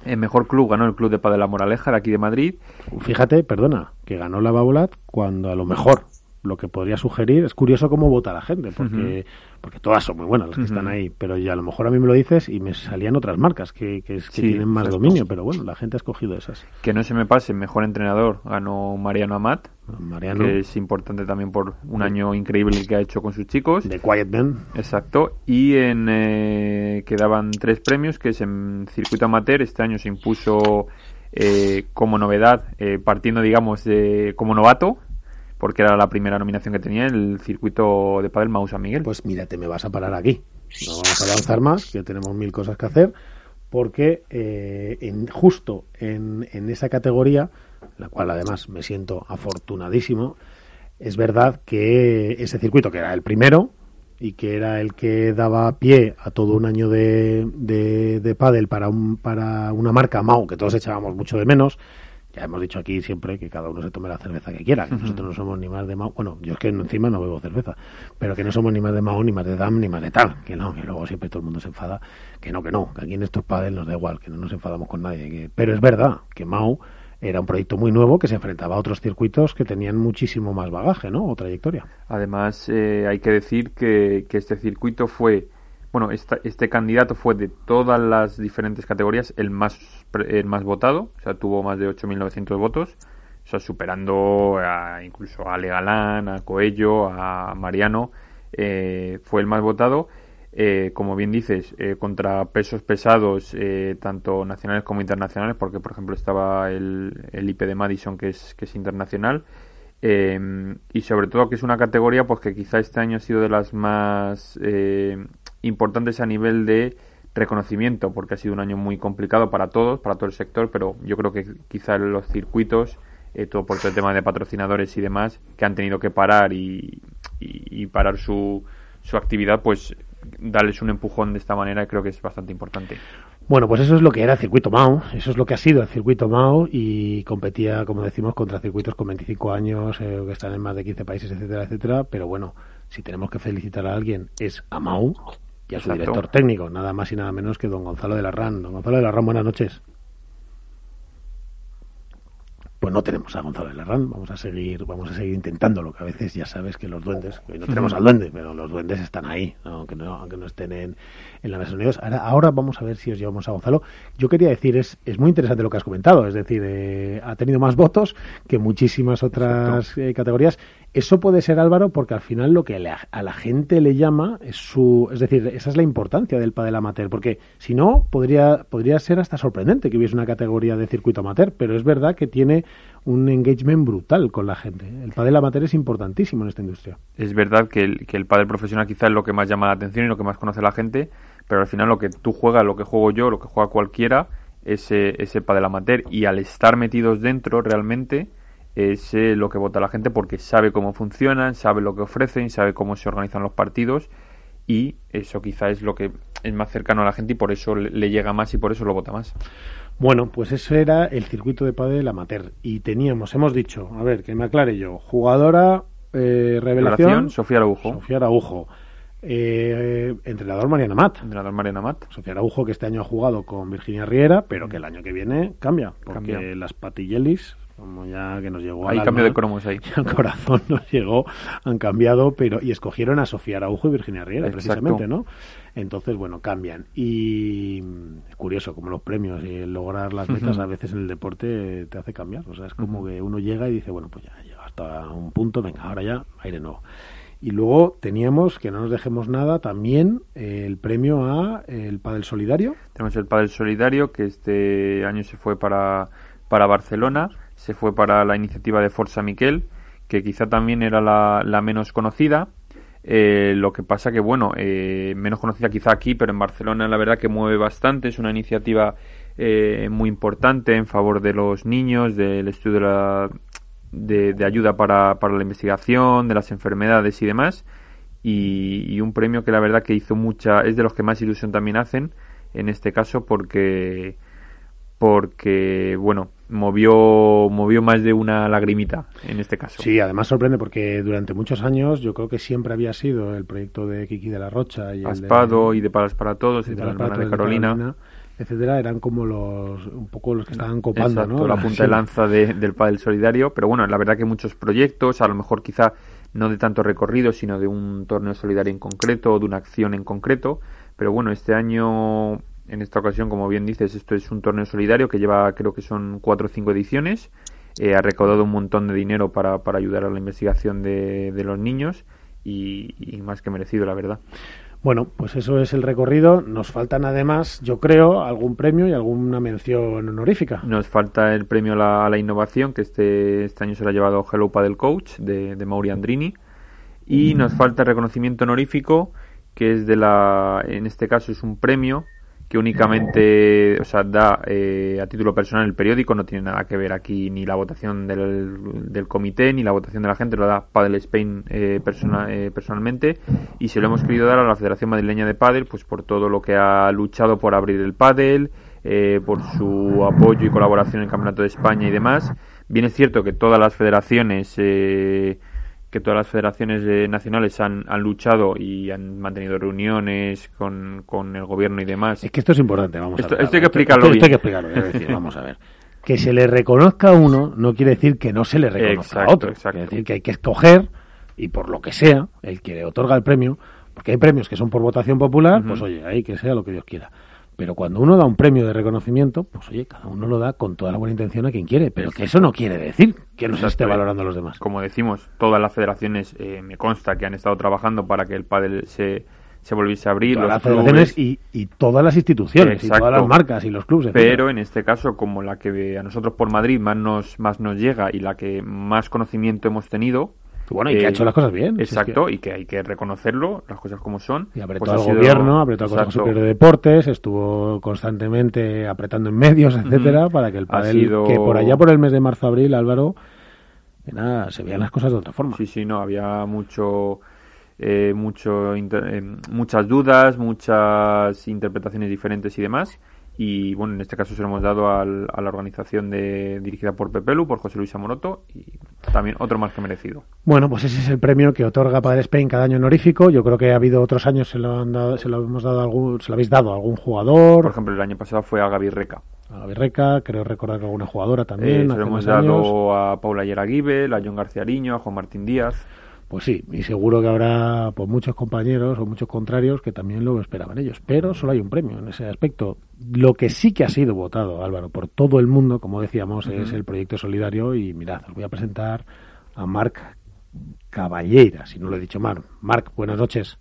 En mejor club ganó el Club de Padel La Moraleja de aquí de Madrid. Fíjate, perdona, que ganó la Babolat cuando a lo mejor lo que podría sugerir, es curioso cómo vota la gente, porque, porque todas son muy buenas las que están ahí, pero ya a lo mejor a mí me lo dices y me salían otras marcas que, que, que tienen más dominio, pero bueno, la gente ha escogido esas. Que no se me pase, mejor entrenador ganó Mariano Amat, Mariano. que es importante también por un año increíble que ha hecho con sus chicos. De Quiet Man. Exacto. Y en eh, quedaban tres premios, que es en circuito amateur, este año se impuso eh, como novedad, eh, partiendo digamos de como novato, porque era la primera nominación que tenía el circuito de Padel Mau San Miguel. Pues mírate, me vas a parar aquí. No vamos a avanzar más, que tenemos mil cosas que hacer, porque eh, en, justo en, en esa categoría, la cual además me siento afortunadísimo, es verdad que ese circuito, que era el primero, y que era el que daba pie a todo un año de, de, de pádel para, un, para una marca Mau, que todos echábamos mucho de menos, ya hemos dicho aquí siempre que cada uno se tome la cerveza que quiera, que nosotros no somos ni más de Mao, bueno, yo es que encima no bebo cerveza, pero que no somos ni más de Mao, ni más de Dam, ni más de tal, que no, que luego siempre todo el mundo se enfada, que no, que no, que aquí en estos padres nos da igual, que no nos enfadamos con nadie, que... pero es verdad que Mao era un proyecto muy nuevo que se enfrentaba a otros circuitos que tenían muchísimo más bagaje, ¿no? O trayectoria. Además, eh, hay que decir que, que este circuito fue bueno, este candidato fue de todas las diferentes categorías el más, el más votado, o sea, tuvo más de 8.900 votos, o sea, superando a, incluso a Ale Galán, a Coello, a Mariano, eh, fue el más votado. Eh, como bien dices, eh, contra pesos pesados, tanto nacionales como internacionales, porque por ejemplo estaba el, el IP de Madison, que es, que es internacional, y sobre todo que es una categoría pues que quizá este año ha sido de las más importantes a nivel de reconocimiento, porque ha sido un año muy complicado para todos, para todo el sector, pero yo creo que quizá los circuitos, eh, todo por todo el tema de patrocinadores y demás, que han tenido que parar y, y, parar su, su actividad, pues darles un empujón de esta manera creo que es bastante importante. Bueno, pues eso es lo que era el circuito Mao, eso es lo que ha sido el circuito Mao y competía, como decimos, contra circuitos con 25 años eh, que están en más de 15 países, etcétera, etcétera. Pero bueno, si tenemos que felicitar a alguien es a Mao, y a su director técnico, nada más y nada menos que don Gonzalo de la RAN. Don Gonzalo de la RAN, buenas noches. Pues no tenemos a Gonzalo de la RAN, vamos a seguir, vamos a seguir intentándolo, que a veces ya sabes que los duendes, hoy no tenemos al duende, pero los duendes están ahí, aunque no, aunque no estén en, en la mesa Unidos. Ahora, ahora vamos a ver si os llevamos a Gonzalo. Yo quería decir, es, es muy interesante lo que has comentado, es decir, eh, ha tenido más votos que muchísimas otras eh, categorías eso puede ser Álvaro porque al final lo que a la gente le llama es su, es decir, esa es la importancia del padel amateur, porque si no podría podría ser hasta sorprendente que hubiese una categoría de circuito amateur, pero es verdad que tiene un engagement brutal con la gente. El padel amateur es importantísimo en esta industria. Es verdad que el, que el padel profesional quizás es lo que más llama la atención y lo que más conoce la gente, pero al final lo que tú juegas, lo que juego yo, lo que juega cualquiera, ese ese padel amateur y al estar metidos dentro realmente es eh, lo que vota la gente porque sabe cómo funcionan, sabe lo que ofrecen, sabe cómo se organizan los partidos y eso quizá es lo que es más cercano a la gente y por eso le llega más y por eso lo vota más. Bueno, pues eso era el circuito de padel amateur y teníamos, hemos dicho, a ver, que me aclare yo, jugadora eh, revelación, Sofía Araujo. Sofía Araujo. Eh, entrenador Mariana Mat. Entrenador Mariana Mat. Sofía Araujo, que este año ha jugado con Virginia Riera, pero que el año que viene cambia, porque las patillelis como ya que nos llegó hay cambio de cromos ahí. el corazón nos llegó han cambiado pero y escogieron a Sofía Araujo y Virginia Riera precisamente no entonces bueno cambian. Y es curioso como los premios y lograr las metas a veces en el deporte te hace cambiar. O sea es como que uno llega y dice bueno pues ya llega hasta un punto venga ahora ya aire nuevo y luego teníamos, que no nos dejemos nada, también el premio a el Padel Solidario. Tenemos el Padel Solidario, que este año se fue para, para Barcelona se fue para la iniciativa de Forza Miquel, que quizá también era la, menos conocida. Eh, lo que pasa que, bueno, eh, menos conocida quizá aquí, pero en Barcelona la verdad que mueve bastante. Es una iniciativa eh, muy importante en favor de los niños, del estudio de, de, ayuda para, para, la investigación, de las enfermedades y demás. Y, y, un premio que la verdad que hizo mucha, es de los que más ilusión también hacen en este caso porque, porque, bueno, movió, movió más de una lagrimita en este caso. Sí, además sorprende porque durante muchos años yo creo que siempre había sido el proyecto de Kiki de la Rocha y Aspado y de Palas para Todos y de la hermana de Carolina. etcétera, eran como los un poco los que estaban copando, ¿no? la punta de lanza del Padel Solidario, pero bueno, la verdad que muchos proyectos, a lo mejor quizá no de tanto recorrido, sino de un torneo solidario en concreto o de una acción en concreto. Pero bueno, este año, en esta ocasión, como bien dices, esto es un torneo solidario que lleva, creo que son cuatro o cinco ediciones. Eh, ha recaudado un montón de dinero para, para ayudar a la investigación de, de los niños y, y más que merecido, la verdad. Bueno, pues eso es el recorrido. Nos faltan además, yo creo, algún premio y alguna mención honorífica. Nos falta el premio a la, a la innovación, que este, este año se lo ha llevado Hello Paddle Coach de, de Mauri Andrini. Y nos falta el reconocimiento honorífico, que es de la, en este caso es un premio que únicamente, o sea, da eh, a título personal el periódico, no tiene nada que ver aquí ni la votación del, del comité ni la votación de la gente, lo da Padel Spain eh, persona- eh, personalmente y se lo hemos querido dar a la Federación Madrileña de Padel, pues por todo lo que ha luchado por abrir el pádel, eh, por su apoyo y colaboración en el Campeonato de España y demás. Bien es cierto que todas las federaciones eh, que todas las federaciones eh, nacionales han, han luchado y han mantenido reuniones con, con el gobierno y demás. Es que esto es importante, vamos Esto- a ver. esto hay que explicarlo Esto, esto hay que explicarlo, es decir, vamos a ver. Que se le reconozca a uno no quiere decir que no se le reconozca Exacto, a otro. exacto. Quiere decir que hay que escoger, y por lo que sea, el que le otorga el premio, porque hay premios que son por votación popular, pues oye, ahí que sea lo que Dios quiera. Pero cuando uno da un premio de reconocimiento, pues oye, cada uno lo da con toda la buena intención a quien quiere. Pero que eso no quiere decir que no se esté valorando a los demás. Como decimos, todas las federaciones eh, me consta que han estado trabajando para que el pádel se, se volviese a abrir. Todas los las federaciones y, y todas las instituciones, y todas las marcas y los clubes. etcétera. Pero en este caso, como la que a nosotros por Madrid más nos, más nos llega y la que más conocimiento hemos tenido. Bueno, y que ha hecho las cosas bien. si es que- Exacto, y que hay que reconocerlo, las cosas como son. Y apretó Pues ha al sido- gobierno, apretó al Consejo Exacto. Superior de Deportes, estuvo constantemente apretando en medios, etcétera, para que el sido- que por allá por el mes de marzo-abril, Álvaro, era- se veían las cosas de otra forma. Sí, sí, no, había mucho, eh, mucho inter- eh, muchas dudas, muchas interpretaciones diferentes y demás. Y bueno, en este caso se lo hemos dado al- a la organización de, dirigida por Pepelu, por José Luis Amoroto, y también otro más que merecido. Bueno, pues ese es el premio que otorga Padre Spain cada año honorífico. Yo creo que ha habido otros años, se lo, han dado, se lo hemos dado a algún, se lo habéis dado a algún jugador, Por ejemplo, el año pasado fue a Gaby Reca. a la Birreca, creo recordar que alguna jugadora Eh, también. se hace lo hemos años. dado a Paula Yeraguibel, a John García Ariño, a Juan Martín Díaz. Pues sí, y seguro que habrá pues, muchos compañeros o muchos contrarios que también lo esperaban ellos. Pero solo hay un premio en ese aspecto. Lo que sí que ha sido votado, Álvaro, por todo el mundo, como decíamos, es el proyecto solidario. Y mirad, os voy a presentar a Marc Caballera, si no lo he dicho mal. Marc, buenas noches.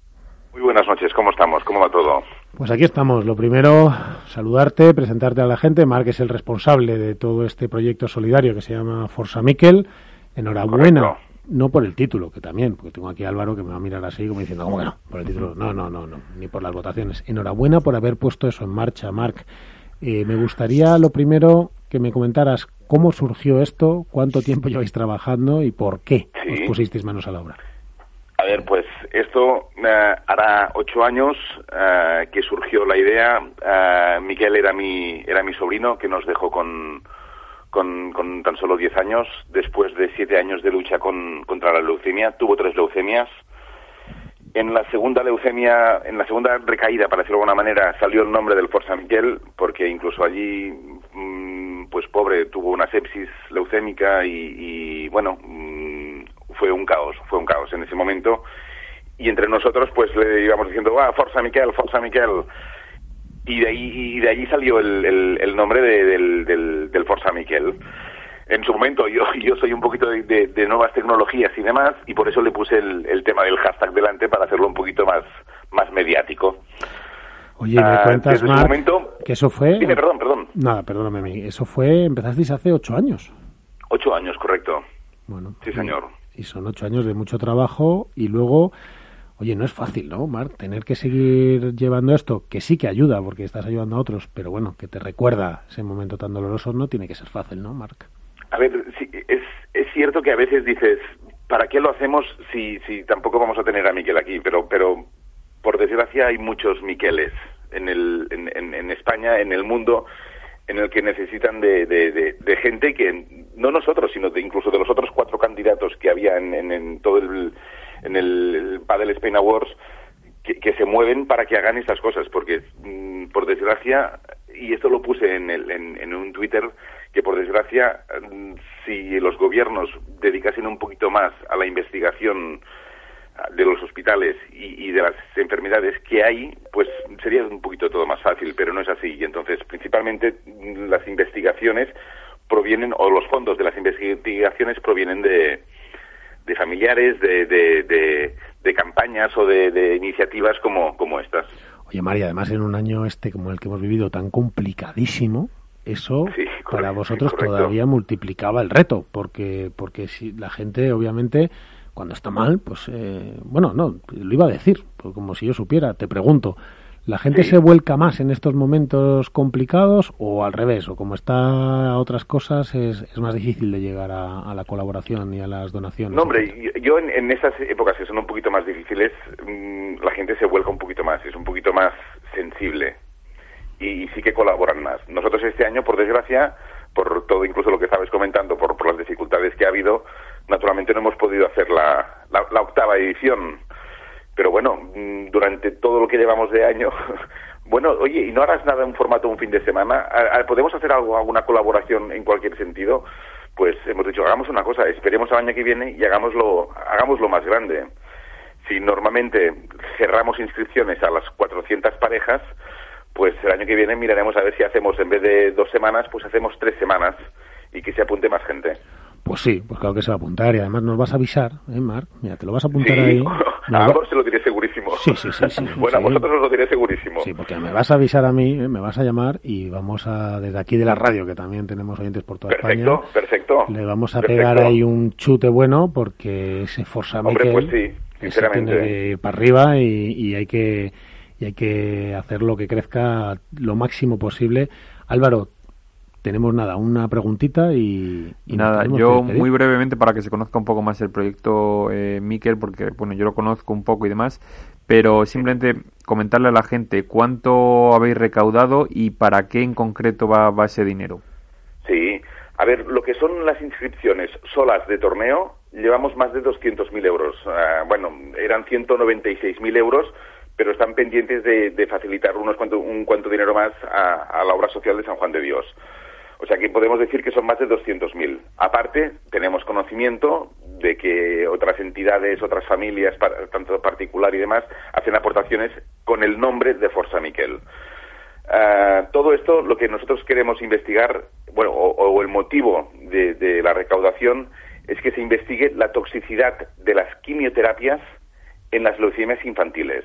Muy buenas noches, ¿cómo estamos? ¿Cómo va todo? Pues aquí estamos. Lo primero, saludarte, presentarte a la gente. Marc es el responsable de todo este proyecto solidario que se llama Forza Miquel. Enhorabuena. Correcto. No por el título, que también, porque tengo aquí a Álvaro que me va a mirar así como diciendo, ¿cómo que no? Por el título. No, no, no, no, ni por las votaciones. Enhorabuena por haber puesto eso en marcha, Marc. Eh, me gustaría lo primero que me comentaras cómo surgió esto, cuánto tiempo lleváis trabajando y por qué Sí. os pusisteis manos a la obra. A ver, pues esto eh, hará ocho años eh, que surgió la idea. Eh, Miquel era mi, era mi sobrino que nos dejó con, con, con tan solo diez años. Después de siete años de lucha con, contra la leucemia, tuvo tres leucemias. En la segunda leucemia, en la segunda recaída, para decirlo de alguna manera, salió el nombre del Forza Miquel, porque incluso allí, mm, pues pobre, tuvo una sepsis leucémica y, y, bueno, mm, fue un caos, fue un caos en ese momento. Y entre nosotros, pues le íbamos diciendo, ah, Forza Miquel, Forza Miquel. Y de ahí, y de allí salió el, el, el nombre de- del, del, del Forza Miquel. En su momento yo, yo soy un poquito de, de- de nuevas tecnologías y demás, y por eso le puse el, el tema del hashtag delante para hacerlo un poquito más, más mediático. Oye, me Ah, cuentas, Marc, momento- que eso fue... Dime, perdón, perdón. Nada, perdóname a mí. Eso fue, empezasteis hace ocho años. Ocho años, correcto. Bueno. Sí, señor. Y son ocho años de mucho trabajo y luego, oye, no es fácil, ¿no, Marc? Tener que seguir llevando esto, que sí que ayuda porque estás ayudando a otros, pero bueno, que te recuerda ese momento tan doloroso, no tiene que ser fácil, ¿no, Marc? A ver, sí, es, es cierto que a veces dices, ¿para qué lo hacemos si, si tampoco vamos a tener a Miquel aquí? Pero, pero por desgracia hay muchos Miqueles en, el, en, en- en España, en el mundo, en el que necesitan de, de- de- de gente que, no nosotros, sino de, incluso de los otros cuatro candidatos que había en, en- en todo el, en el, el Padel Spain Awards, que, se mueven para que hagan estas cosas, porque mm, por desgracia, y esto lo puse en, el, en, un Twitter, que por desgracia, mm, si los gobiernos dedicasen un poquito más a la investigación de los hospitales y, y, de las enfermedades que hay, pues sería un poquito todo más fácil, pero no es así. Y entonces, principalmente, las investigaciones provienen, o los fondos de las investigaciones provienen de, de familiares, de, de, de, campañas o de, iniciativas como, como estas. Oye, María, además en un año este como el que hemos vivido tan complicadísimo, eso para vosotros todavía multiplicaba el reto, porque, porque si la gente obviamente cuando está mal, pues eh, bueno, no, lo iba a decir, pues como si yo supiera, te pregunto, ¿La gente se vuelca más en estos momentos complicados o al revés? ¿O como está otras cosas es, es más difícil de llegar a, la colaboración y a las donaciones? No, hombre, yo en, en, esas épocas que son un poquito más difíciles, mm, la gente se vuelca un poquito más, es un poquito más sensible y, sí que colaboran más. Nosotros este año, por desgracia, por todo incluso lo que estabas comentando, por, por las dificultades que ha habido, naturalmente no hemos podido hacer la, la octava edición pero bueno, mm, durante todo lo que llevamos de año, bueno, oye, ¿y no harás nada en formato un fin de semana? ¿Podemos hacer algo, alguna colaboración en cualquier sentido? Pues hemos dicho, hagamos una cosa, esperemos al año que viene y hagámoslo, hagámoslo más grande. Si normalmente cerramos inscripciones a las 400 parejas, pues el año que viene miraremos a ver si hacemos, en vez de dos semanas, pues hacemos tres semanas y que se apunte más gente. Pues sí, pues claro que se va a apuntar y además nos vas a avisar, ¿eh, Marc? Mira, te lo vas a apuntar ahí. A vos se lo diré segurísimo. Sí, sí, sí. sí bueno, a vosotros os lo diré segurísimo. Sí, porque me vas a avisar a mí, ¿eh? me vas a llamar y vamos a, desde aquí de la radio, que también tenemos oyentes por toda perfecto, España. Perfecto, perfecto. Le vamos a pegar ahí un chute bueno porque ese Forza Hombre, pues sí, sinceramente. Tiene que ir para arriba y, y hay que y hay que hacer lo que crezca lo máximo posible. Álvaro, tenemos nada, una preguntita y, nada. Yo muy brevemente para que se conozca un poco más el proyecto eh, Miquel, porque bueno, yo lo conozco un poco y demás, pero simplemente comentarle a la gente cuánto habéis recaudado y para qué en concreto va, va ese dinero. Sí, a ver, lo que son las inscripciones solas de torneo, llevamos más de 200.000 euros. Ah, bueno, eran 196.000 euros, pero están pendientes de, facilitar unos cuanto, un cuanto dinero más a la obra social de San Juan de Dios. O sea que podemos decir que son más de 200.000. Aparte, tenemos conocimiento de que otras entidades, otras familias, tanto particular y demás, hacen aportaciones con el nombre de Forza Miquel. Ah, todo esto, lo que nosotros queremos investigar, bueno, o, el motivo de, la recaudación es que se investigue la toxicidad de las quimioterapias en las leucemias infantiles.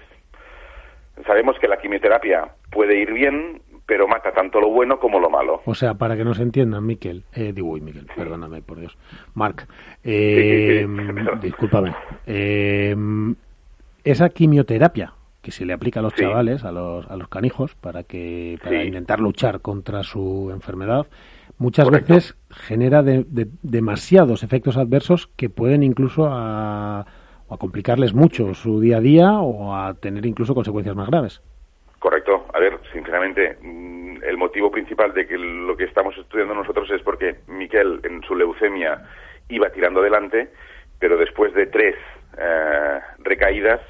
Sabemos que la quimioterapia puede ir bien, pero mata tanto lo bueno como lo malo. O sea, para que nos entiendan, Miquel, eh, digo, uy, Miquel, perdóname, por Dios. Marc, eh, discúlpame. Eh, esa quimioterapia que se le aplica a los chavales, a los, a los canijos, para, que, para intentar luchar contra su enfermedad, muchas veces genera de, demasiados efectos adversos que pueden incluso a, a complicarles mucho su día a día o a tener incluso consecuencias más graves. Correcto. A ver, sinceramente, mm, el motivo principal de que lo que estamos estudiando nosotros es porque Miquel en su leucemia iba tirando adelante, pero después de tres eh, recaídas,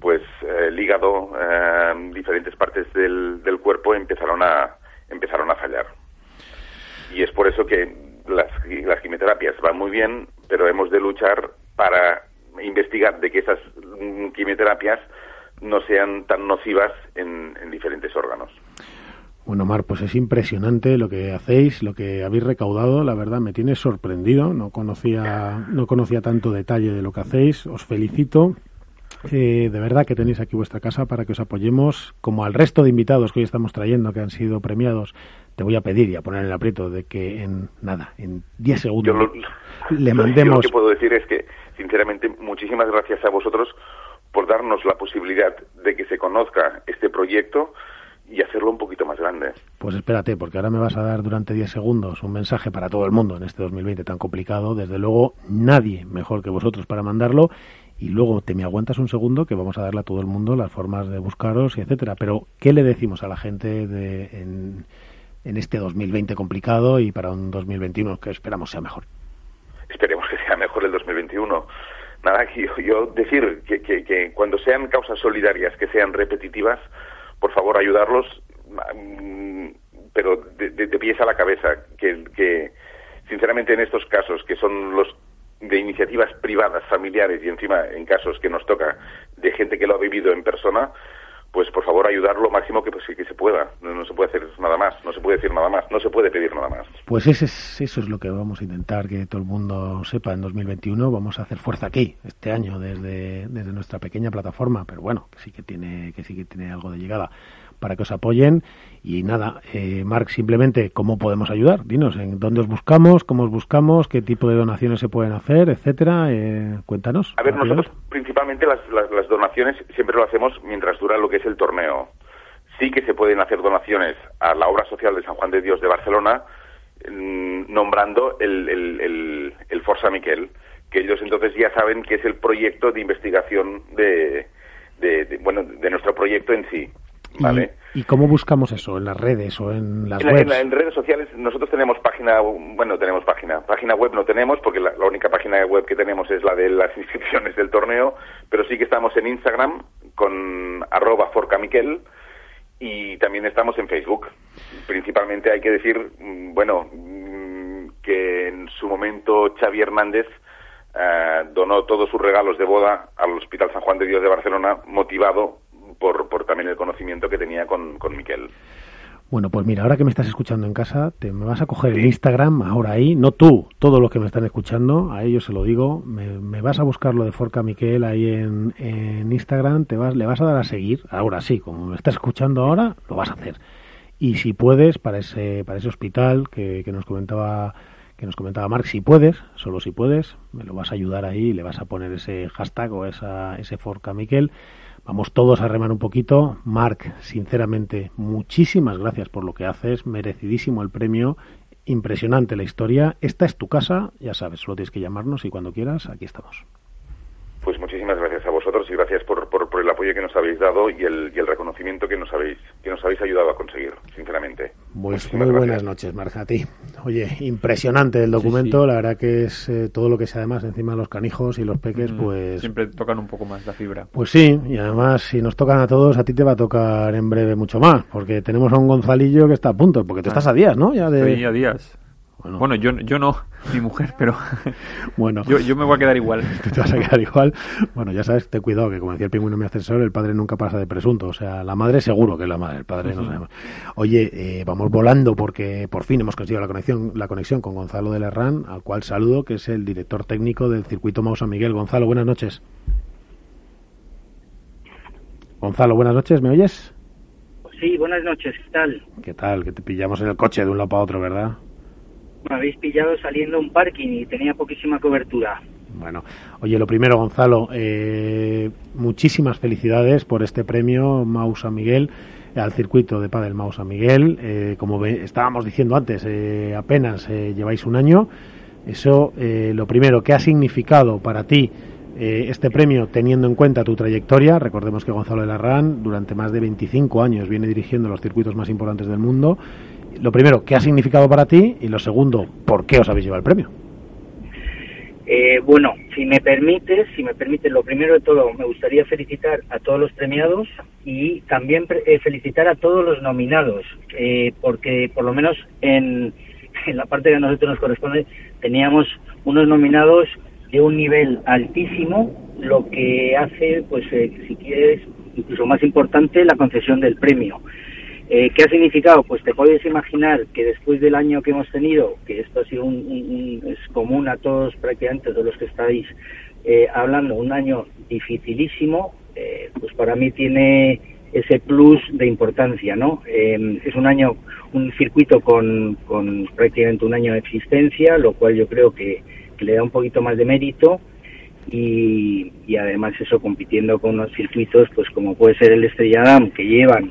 pues el eh, hígado, eh, diferentes partes del, del, cuerpo empezaron a empezaron a fallar. Y es por eso que las, las quimioterapias van muy bien, pero hemos de luchar para investigar de que esas mm, quimioterapias no sean tan nocivas en, diferentes órganos. Bueno, Mar, pues es impresionante lo que hacéis, lo que habéis recaudado. La verdad, me tiene sorprendido. No conocía, no conocía tanto detalle de lo que hacéis. Os felicito. Eh, de verdad que tenéis aquí vuestra casa para que os apoyemos, como al resto de invitados que hoy estamos trayendo, que han sido premiados. Te voy a pedir y a poner en el aprieto de que en nada, en 10 segundos, le mandemos. Lo que puedo decir es que, sinceramente, muchísimas gracias a vosotros por darnos la posibilidad de que se conozca este proyecto y hacerlo un poquito más grande. Pues espérate, porque ahora me vas a dar durante 10 segundos un mensaje para todo el mundo en este 2020 tan complicado. Desde luego, nadie mejor que vosotros para mandarlo. Y luego te me aguantas un segundo que vamos a darle a todo el mundo las formas de buscaros y etcétera. Pero, ¿qué le decimos a la gente de, en, en este 2020 complicado y para un 2021 que esperamos sea mejor? Esperemos que sea mejor el 2021 nada, yo, decir que, cuando sean causas solidarias, que sean repetitivas, por favor ayudarlos. Mm, pero de, pies a la cabeza, que sinceramente en estos casos, que son los de iniciativas privadas, familiares y encima en casos que nos toca de gente que lo ha vivido en persona, pues por favor ayudar lo máximo que, pues, que se pueda. No, no, se puede hacer nada más, no se puede decir nada más, no se puede pedir nada más. Pues ese es, eso es lo que vamos a intentar que todo el mundo sepa en 2021. Vamos a hacer fuerza aquí, este año, desde, desde nuestra pequeña plataforma, pero bueno, que sí que tiene, que sí que tiene algo de llegada para que os apoyen. Y nada, eh, Marc, simplemente, ¿cómo podemos ayudar? Dinos, ¿en dónde os buscamos? ¿Cómo os buscamos? ¿Qué tipo de donaciones se pueden hacer? Etcétera. Eh, cuéntanos. A ver, nosotros principalmente las, las, las donaciones siempre lo hacemos mientras dura lo que es el torneo. Sí que se pueden hacer donaciones a la obra social de San Juan de Dios de Barcelona, mm, nombrando el, el, el, el Forza Miquel, que ellos entonces ya saben que es el proyecto de investigación de, de, de bueno, de nuestro proyecto en sí. ¿Vale? ¿Y, ¿Y, cómo buscamos eso? ¿En las redes o en las en, webs? En, en, redes sociales nosotros tenemos página, bueno, tenemos página. Página web no tenemos porque la, la, única página web que tenemos es la de las inscripciones del torneo, pero sí que estamos en Instagram con arroba forcamiquel y también estamos en Facebook. Principalmente hay que decir, mm, bueno, mm, que en su momento Xavi Hernández uh, donó todos sus regalos de boda al Hospital San Juan de Dios de Barcelona motivado por, por también el conocimiento que tenía con, con Miquel. Bueno, pues mira, ahora que me estás escuchando en casa, te me vas a coger el Instagram ahora ahí, no tú, todos los que me están escuchando, a ellos se lo digo, me, me vas a buscar lo de Forca Miquel ahí en, en, Instagram, te vas, le vas a dar a seguir, ahora sí, como me estás escuchando ahora, lo vas a hacer. Y si puedes, para ese, para ese hospital que, que nos comentaba que nos comentaba Mark, si puedes, solo si puedes, me lo vas a ayudar ahí, le vas a poner ese hashtag o esa, ese Forca Miquel Vamos todos a remar un poquito. Marc, sinceramente, muchísimas gracias por lo que haces. Merecidísimo el premio. Impresionante la historia. Esta es tu casa, ya sabes, solo tienes que llamarnos y cuando quieras, aquí estamos. Pues muchísimas gracias vosotros y gracias por, por, por el apoyo que nos habéis dado y el, y el, reconocimiento que nos habéis que nos habéis ayudado a conseguir, sinceramente. Pues muy gracias. buenas noches, Marja, a ti. Oye, impresionante el documento, sí, sí. la verdad que es eh, todo lo que sea además encima de los canijos y los peques, mm, pues... Siempre tocan un poco más la fibra. Pues sí, y además si nos tocan a todos, a ti te va a tocar en breve mucho más, porque tenemos a un Gonzalillo que está a punto, porque tú ah, estás a días, ¿no? Ya de... Estoy a días. Bueno, bueno yo, yo no, mi mujer, pero bueno, yo, yo me voy a quedar igual. Tú te vas a quedar igual. Bueno, ya sabes, ten cuidado, que como decía el pingüino en mi ascensor, el padre nunca pasa de presunto. O sea, la madre seguro que es la madre, el padre uh -huh. no sabemos. Oye, eh, vamos volando porque por fin hemos conseguido la conexión, la conexión con Gonzalo de Lerrán, al cual saludo, que es el director técnico del circuito Mau San Miguel. Gonzalo, buenas noches. Gonzalo, buenas noches, ¿me oyes? Sí, buenas noches, ¿qué tal? ¿Qué tal? Que te pillamos en el coche de un lado para otro, ¿verdad? Me habéis pillado saliendo un parking y tenía poquísima cobertura. Bueno, oye, lo primero, Gonzalo, eh, muchísimas felicidades por este premio Mau San Miguel al circuito de Padel Mau San Miguel. Eh, como estábamos diciendo antes, eh, apenas eh, lleváis un año. Eso, lo primero, ¿qué ha significado para ti este premio teniendo en cuenta tu trayectoria? Recordemos que Gonzalo de Larrán durante más de 25 años viene dirigiendo los circuitos más importantes del mundo lo primero, ¿qué ha significado para ti? Y lo segundo, ¿por qué os habéis llevado el premio? Eh, bueno, si me permites, si me permites, lo primero de todo, me gustaría felicitar a todos los premiados y también eh, felicitar a todos los nominados, eh, porque por lo menos en, en, la parte que a nosotros nos corresponde teníamos unos nominados de un nivel altísimo, lo que hace, pues, eh, si quieres, incluso más importante, la concesión del premio. Eh, ¿Qué ha significado? Pues te puedes imaginar que después del año que hemos tenido, que esto ha sido un, es común a todos prácticamente, todos los que estáis eh, hablando, un año dificilísimo, eh, pues para mí tiene ese plus de importancia, ¿no? Eh, es un año, un circuito con, con prácticamente un año de existencia, lo cual yo creo que, que le da un poquito más de mérito. Y, y además eso compitiendo con unos circuitos pues como puede ser el Estrella Damm que llevan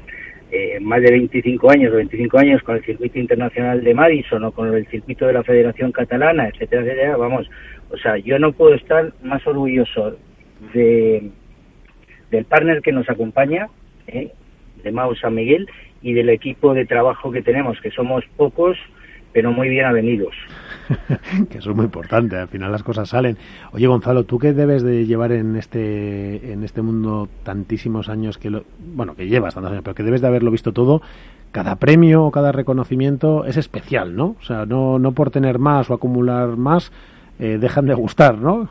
eh, más de 25 años o 25 años con el circuito internacional de Madison o con el circuito de la Federación Catalana, etcétera, etcétera, vamos, o sea, yo no puedo estar más orgulloso de del partner que nos acompaña, ¿eh? de Mau San Miguel, y del equipo de trabajo que tenemos, que somos pocos, pero muy bien avenidos. que eso es muy importante, al final las cosas salen. Oye, Gonzalo, ¿tú qué debes de llevar en este, en este mundo tantísimos años que lo, bueno, que llevas tantos años, pero que debes de haberlo visto todo? Cada premio o cada reconocimiento es especial, ¿no? O sea, no, no por tener más o acumular más, eh, dejan de gustar, ¿no?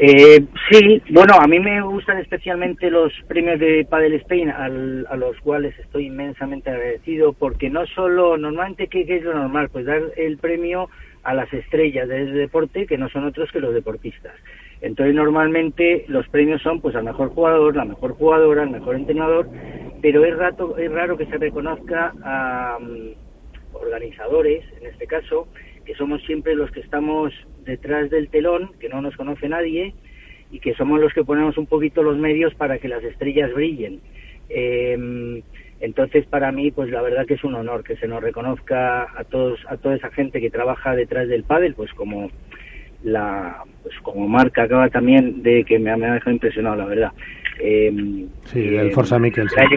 Eh, sí, bueno, a mí me gustan especialmente los premios de Padel Spain, al, a los cuales estoy inmensamente agradecido, porque no solo, normalmente, ¿qué, es lo normal? Pues dar el premio a las estrellas del deporte, que no son otros que los deportistas. Entonces, normalmente los premios son pues al mejor jugador, la mejor jugadora, al mejor entrenador, pero es, rato, es raro que se reconozca a um, organizadores, en este caso, que somos siempre los que estamos detrás del telón, que no nos conoce nadie, y que somos los que ponemos un poquito los medios para que las estrellas brillen. Em, entonces, para mí, pues la verdad que es un honor que se nos reconozca a todos, a toda esa gente que trabaja detrás del pádel, pues como la, pues como marca acaba también de que me, ha dejado impresionado, la verdad. Eh, sí, el Forza Mikkelsen.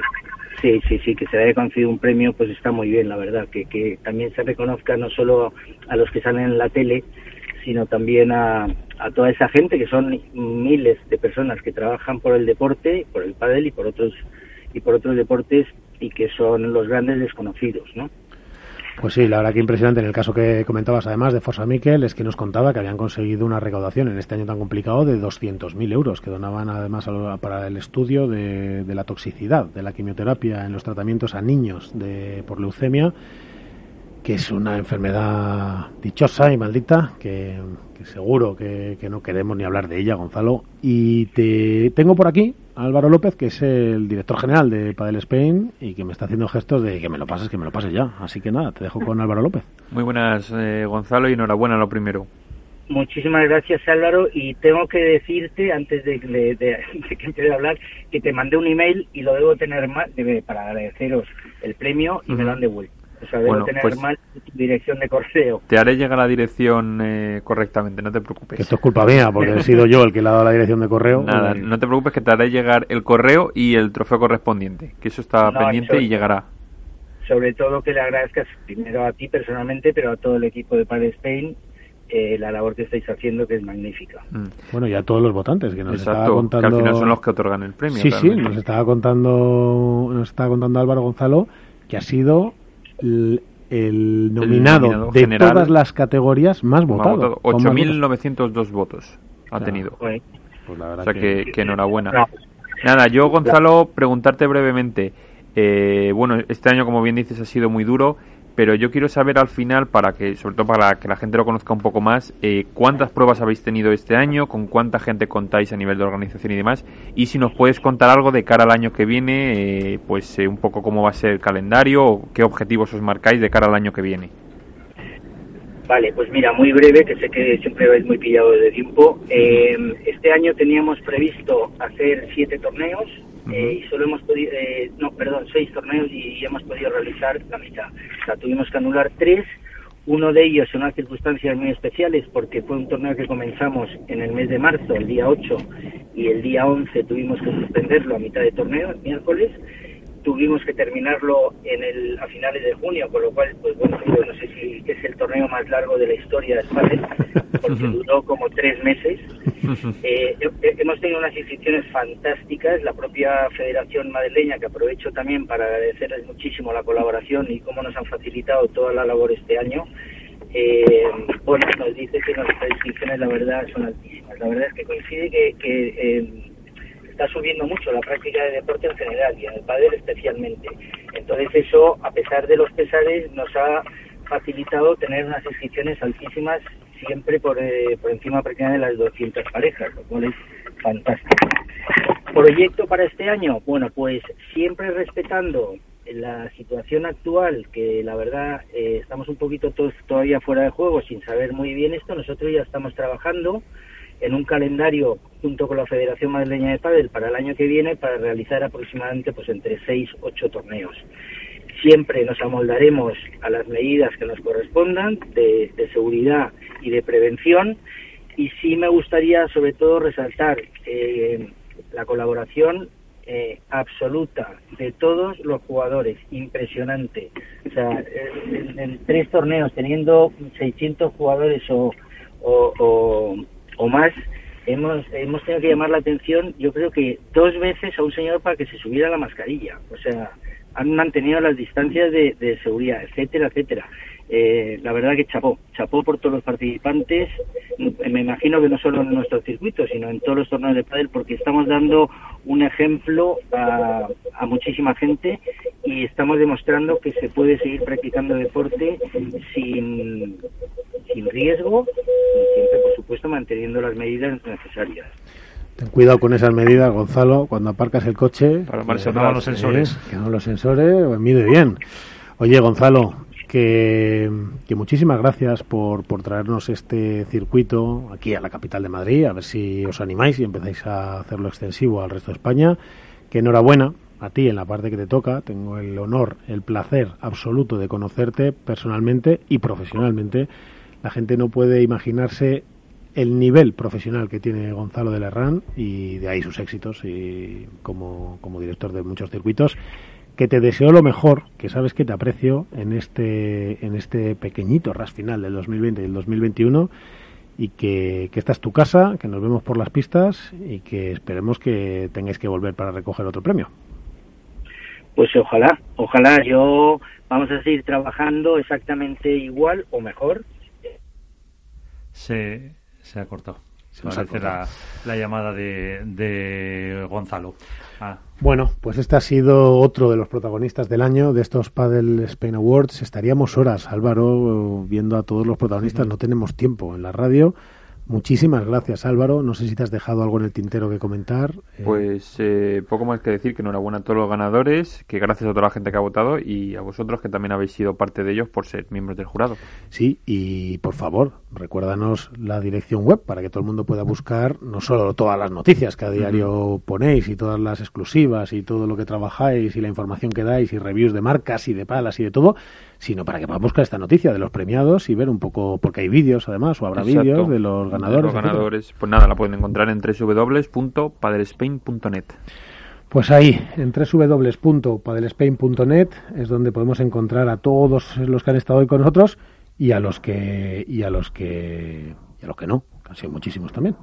Sí, sí, sí, que se haya concedido un premio, pues está muy bien, la verdad, que, que también se reconozca no solo a los que salen en la tele, sino también a, a toda esa gente que son miles de personas que trabajan por el deporte, por el pádel y por otros y por otros deportes y que son los grandes desconocidos, ¿no? Pues sí, la verdad que impresionante. En el caso que comentabas, además, de Forza Miquel, es que nos contaba que habían conseguido una recaudación en este año tan complicado de 200.000 euros, que donaban además para el estudio de, la toxicidad de la quimioterapia en los tratamientos a niños de, por leucemia, que es una enfermedad dichosa y maldita, que, seguro que, que, no queremos ni hablar de ella, Gonzalo. Y te tengo por aquí Álvaro López, que es el director general de Padel Spain y que me está haciendo gestos de que me lo pases, que me lo pases ya. Así que nada, te dejo con Álvaro López. Muy buenas, eh, Gonzalo, y enhorabuena lo primero. Muchísimas gracias Álvaro y tengo que decirte antes de, que empiece a hablar que te mandé un email y lo debo tener más para agradeceros el premio y me lo han devuelto. O sea, debo tener pues mal dirección de correo. Te haré llegar la dirección eh, correctamente, no te preocupes. esto es culpa mía, porque he sido yo el que le ha dado la dirección de correo. Nada, no te preocupes que te haré llegar el correo y el trofeo correspondiente, que eso está pendiente y llegará. Sobre todo que le agradezcas primero a ti personalmente, pero a todo el equipo de Padre Spain eh, la labor que estáis haciendo, que es magnífica. Mm. Bueno, y a todos los votantes, que nos estaba contando... que al final son los que otorgan el premio. Sí, sí, nos estaba contando, nos estaba contando Álvaro Gonzalo que ha sido el, nominado, de todas las categorías más votado. 8.902 votos ha tenido. Pues o sea que, enhorabuena. Nada, yo Gonzalo, preguntarte brevemente. Eh, bueno, este año, como bien dices, ha sido muy duro pero yo quiero saber al final, para que, sobre todo para que la gente lo conozca un poco más, eh, cuántas pruebas habéis tenido este año, con cuánta gente contáis a nivel de organización y demás, y si nos puedes contar algo de cara al año que viene, eh, pues eh, un poco cómo va a ser el calendario o qué objetivos os marcáis de cara al año que viene. Vale, pues mira, muy breve, que sé que siempre vais muy pillado de tiempo. este año teníamos previsto hacer siete torneos, eh, y solo hemos podido, eh, no, perdón, seis torneos y hemos podido realizar la mitad. O sea, tuvimos que anular tres, uno de ellos en unas circunstancias muy especiales porque fue un torneo que comenzamos en el mes de marzo, el día 8, y el día 11 tuvimos que suspenderlo a mitad de torneo, el miércoles, tuvimos que terminarlo en el, a finales de junio, con lo cual, pues bueno, yo no sé si es el torneo más largo de la historia de España, porque duró como tres meses. Eh, hemos tenido unas inscripciones fantásticas, la propia Federación Madrileña, que aprovecho también para agradecerles muchísimo la colaboración y cómo nos han facilitado toda la labor este año. Eh, bueno, nos dice que nuestras inscripciones, la verdad, son altísimas. La verdad es que coincide que, que eh, está subiendo mucho la práctica de deporte en general y en el pádel especialmente. Entonces eso, a pesar de los pesares, nos ha facilitado tener unas inscripciones altísimas siempre por, eh, por encima prácticamente de las 200 parejas, lo cual es fantástico. Proyecto para este año, bueno, pues siempre respetando la situación actual, que la verdad eh, estamos un poquito todos todavía fuera de juego sin saber muy bien esto, nosotros ya estamos trabajando en un calendario junto con la Federación Madrileña de Padel para el año que viene para realizar aproximadamente pues entre 6 8 torneos. Siempre nos amoldaremos a las medidas que nos correspondan de, seguridad y de prevención y sí me gustaría sobre todo resaltar eh, la colaboración eh, absoluta de todos los jugadores, impresionante. O sea, en, tres torneos teniendo 600 jugadores o, o más, hemos, hemos tenido que llamar la atención, yo creo que dos veces a un señor para que se subiera la mascarilla. O sea, han mantenido las distancias de, de seguridad, etcétera, etcétera. Eh, la verdad que chapó, chapó por todos los participantes, me imagino que no solo en nuestro circuito, sino en todos los torneos de pádel, porque estamos dando un ejemplo a, a muchísima gente y estamos demostrando que se puede seguir practicando deporte sin, sin riesgo y siempre, por supuesto, manteniendo las medidas necesarias. Ten cuidado con esas medidas, Gonzalo, cuando aparcas el coche. Para que no los sensores. Que no los sensores, pues mide bien. Oye, Gonzalo, que, muchísimas gracias por, por traernos este circuito aquí a la capital de Madrid, a ver si os animáis y empezáis a hacerlo extensivo al resto de España. Que enhorabuena a ti en la parte que te toca. Tengo el honor, el placer absoluto de conocerte personalmente y profesionalmente. La gente no puede imaginarse el nivel profesional que tiene Gonzalo de Lerrán y de ahí sus éxitos y como, como director de muchos circuitos que te deseo lo mejor, que sabes que te aprecio en este en este pequeñito ras final del 2020 y el 2021 y que, que esta es tu casa, que nos vemos por las pistas y que esperemos que tengáis que volver para recoger otro premio. Pues ojalá, ojalá yo vamos a seguir trabajando exactamente igual o mejor. Se, se ha cortado. Se parece la, la, llamada de, de Gonzalo. Ah. Bueno, pues este ha sido otro de los protagonistas del año de estos Paddle Spain Awards. Estaríamos horas, Álvaro, viendo a todos los protagonistas. No tenemos tiempo en la radio. Muchísimas gracias, Álvaro. No sé si te has dejado algo en el tintero que comentar. Pues eh, poco más que decir que enhorabuena a todos los ganadores, que gracias a toda la gente que ha votado y a vosotros que también habéis sido parte de ellos por ser miembros del jurado. Sí, y por favor, recuérdanos la dirección web para que todo el mundo pueda buscar no solo todas las noticias que a diario ponéis y todas las exclusivas y todo lo que trabajáis y la información que dais y reviews de marcas y de palas y de todo, sino para que puedan buscar esta noticia de los premiados y ver un poco, porque hay vídeos además, o habrá vídeos de los ganadores. De los ganadores, pues nada, la pueden encontrar en www.padelespain.net. Pues ahí, en www.padelespain.net es donde podemos encontrar a todos los que han estado hoy con nosotros y a los que y a los que y a los que no, han sido muchísimos también.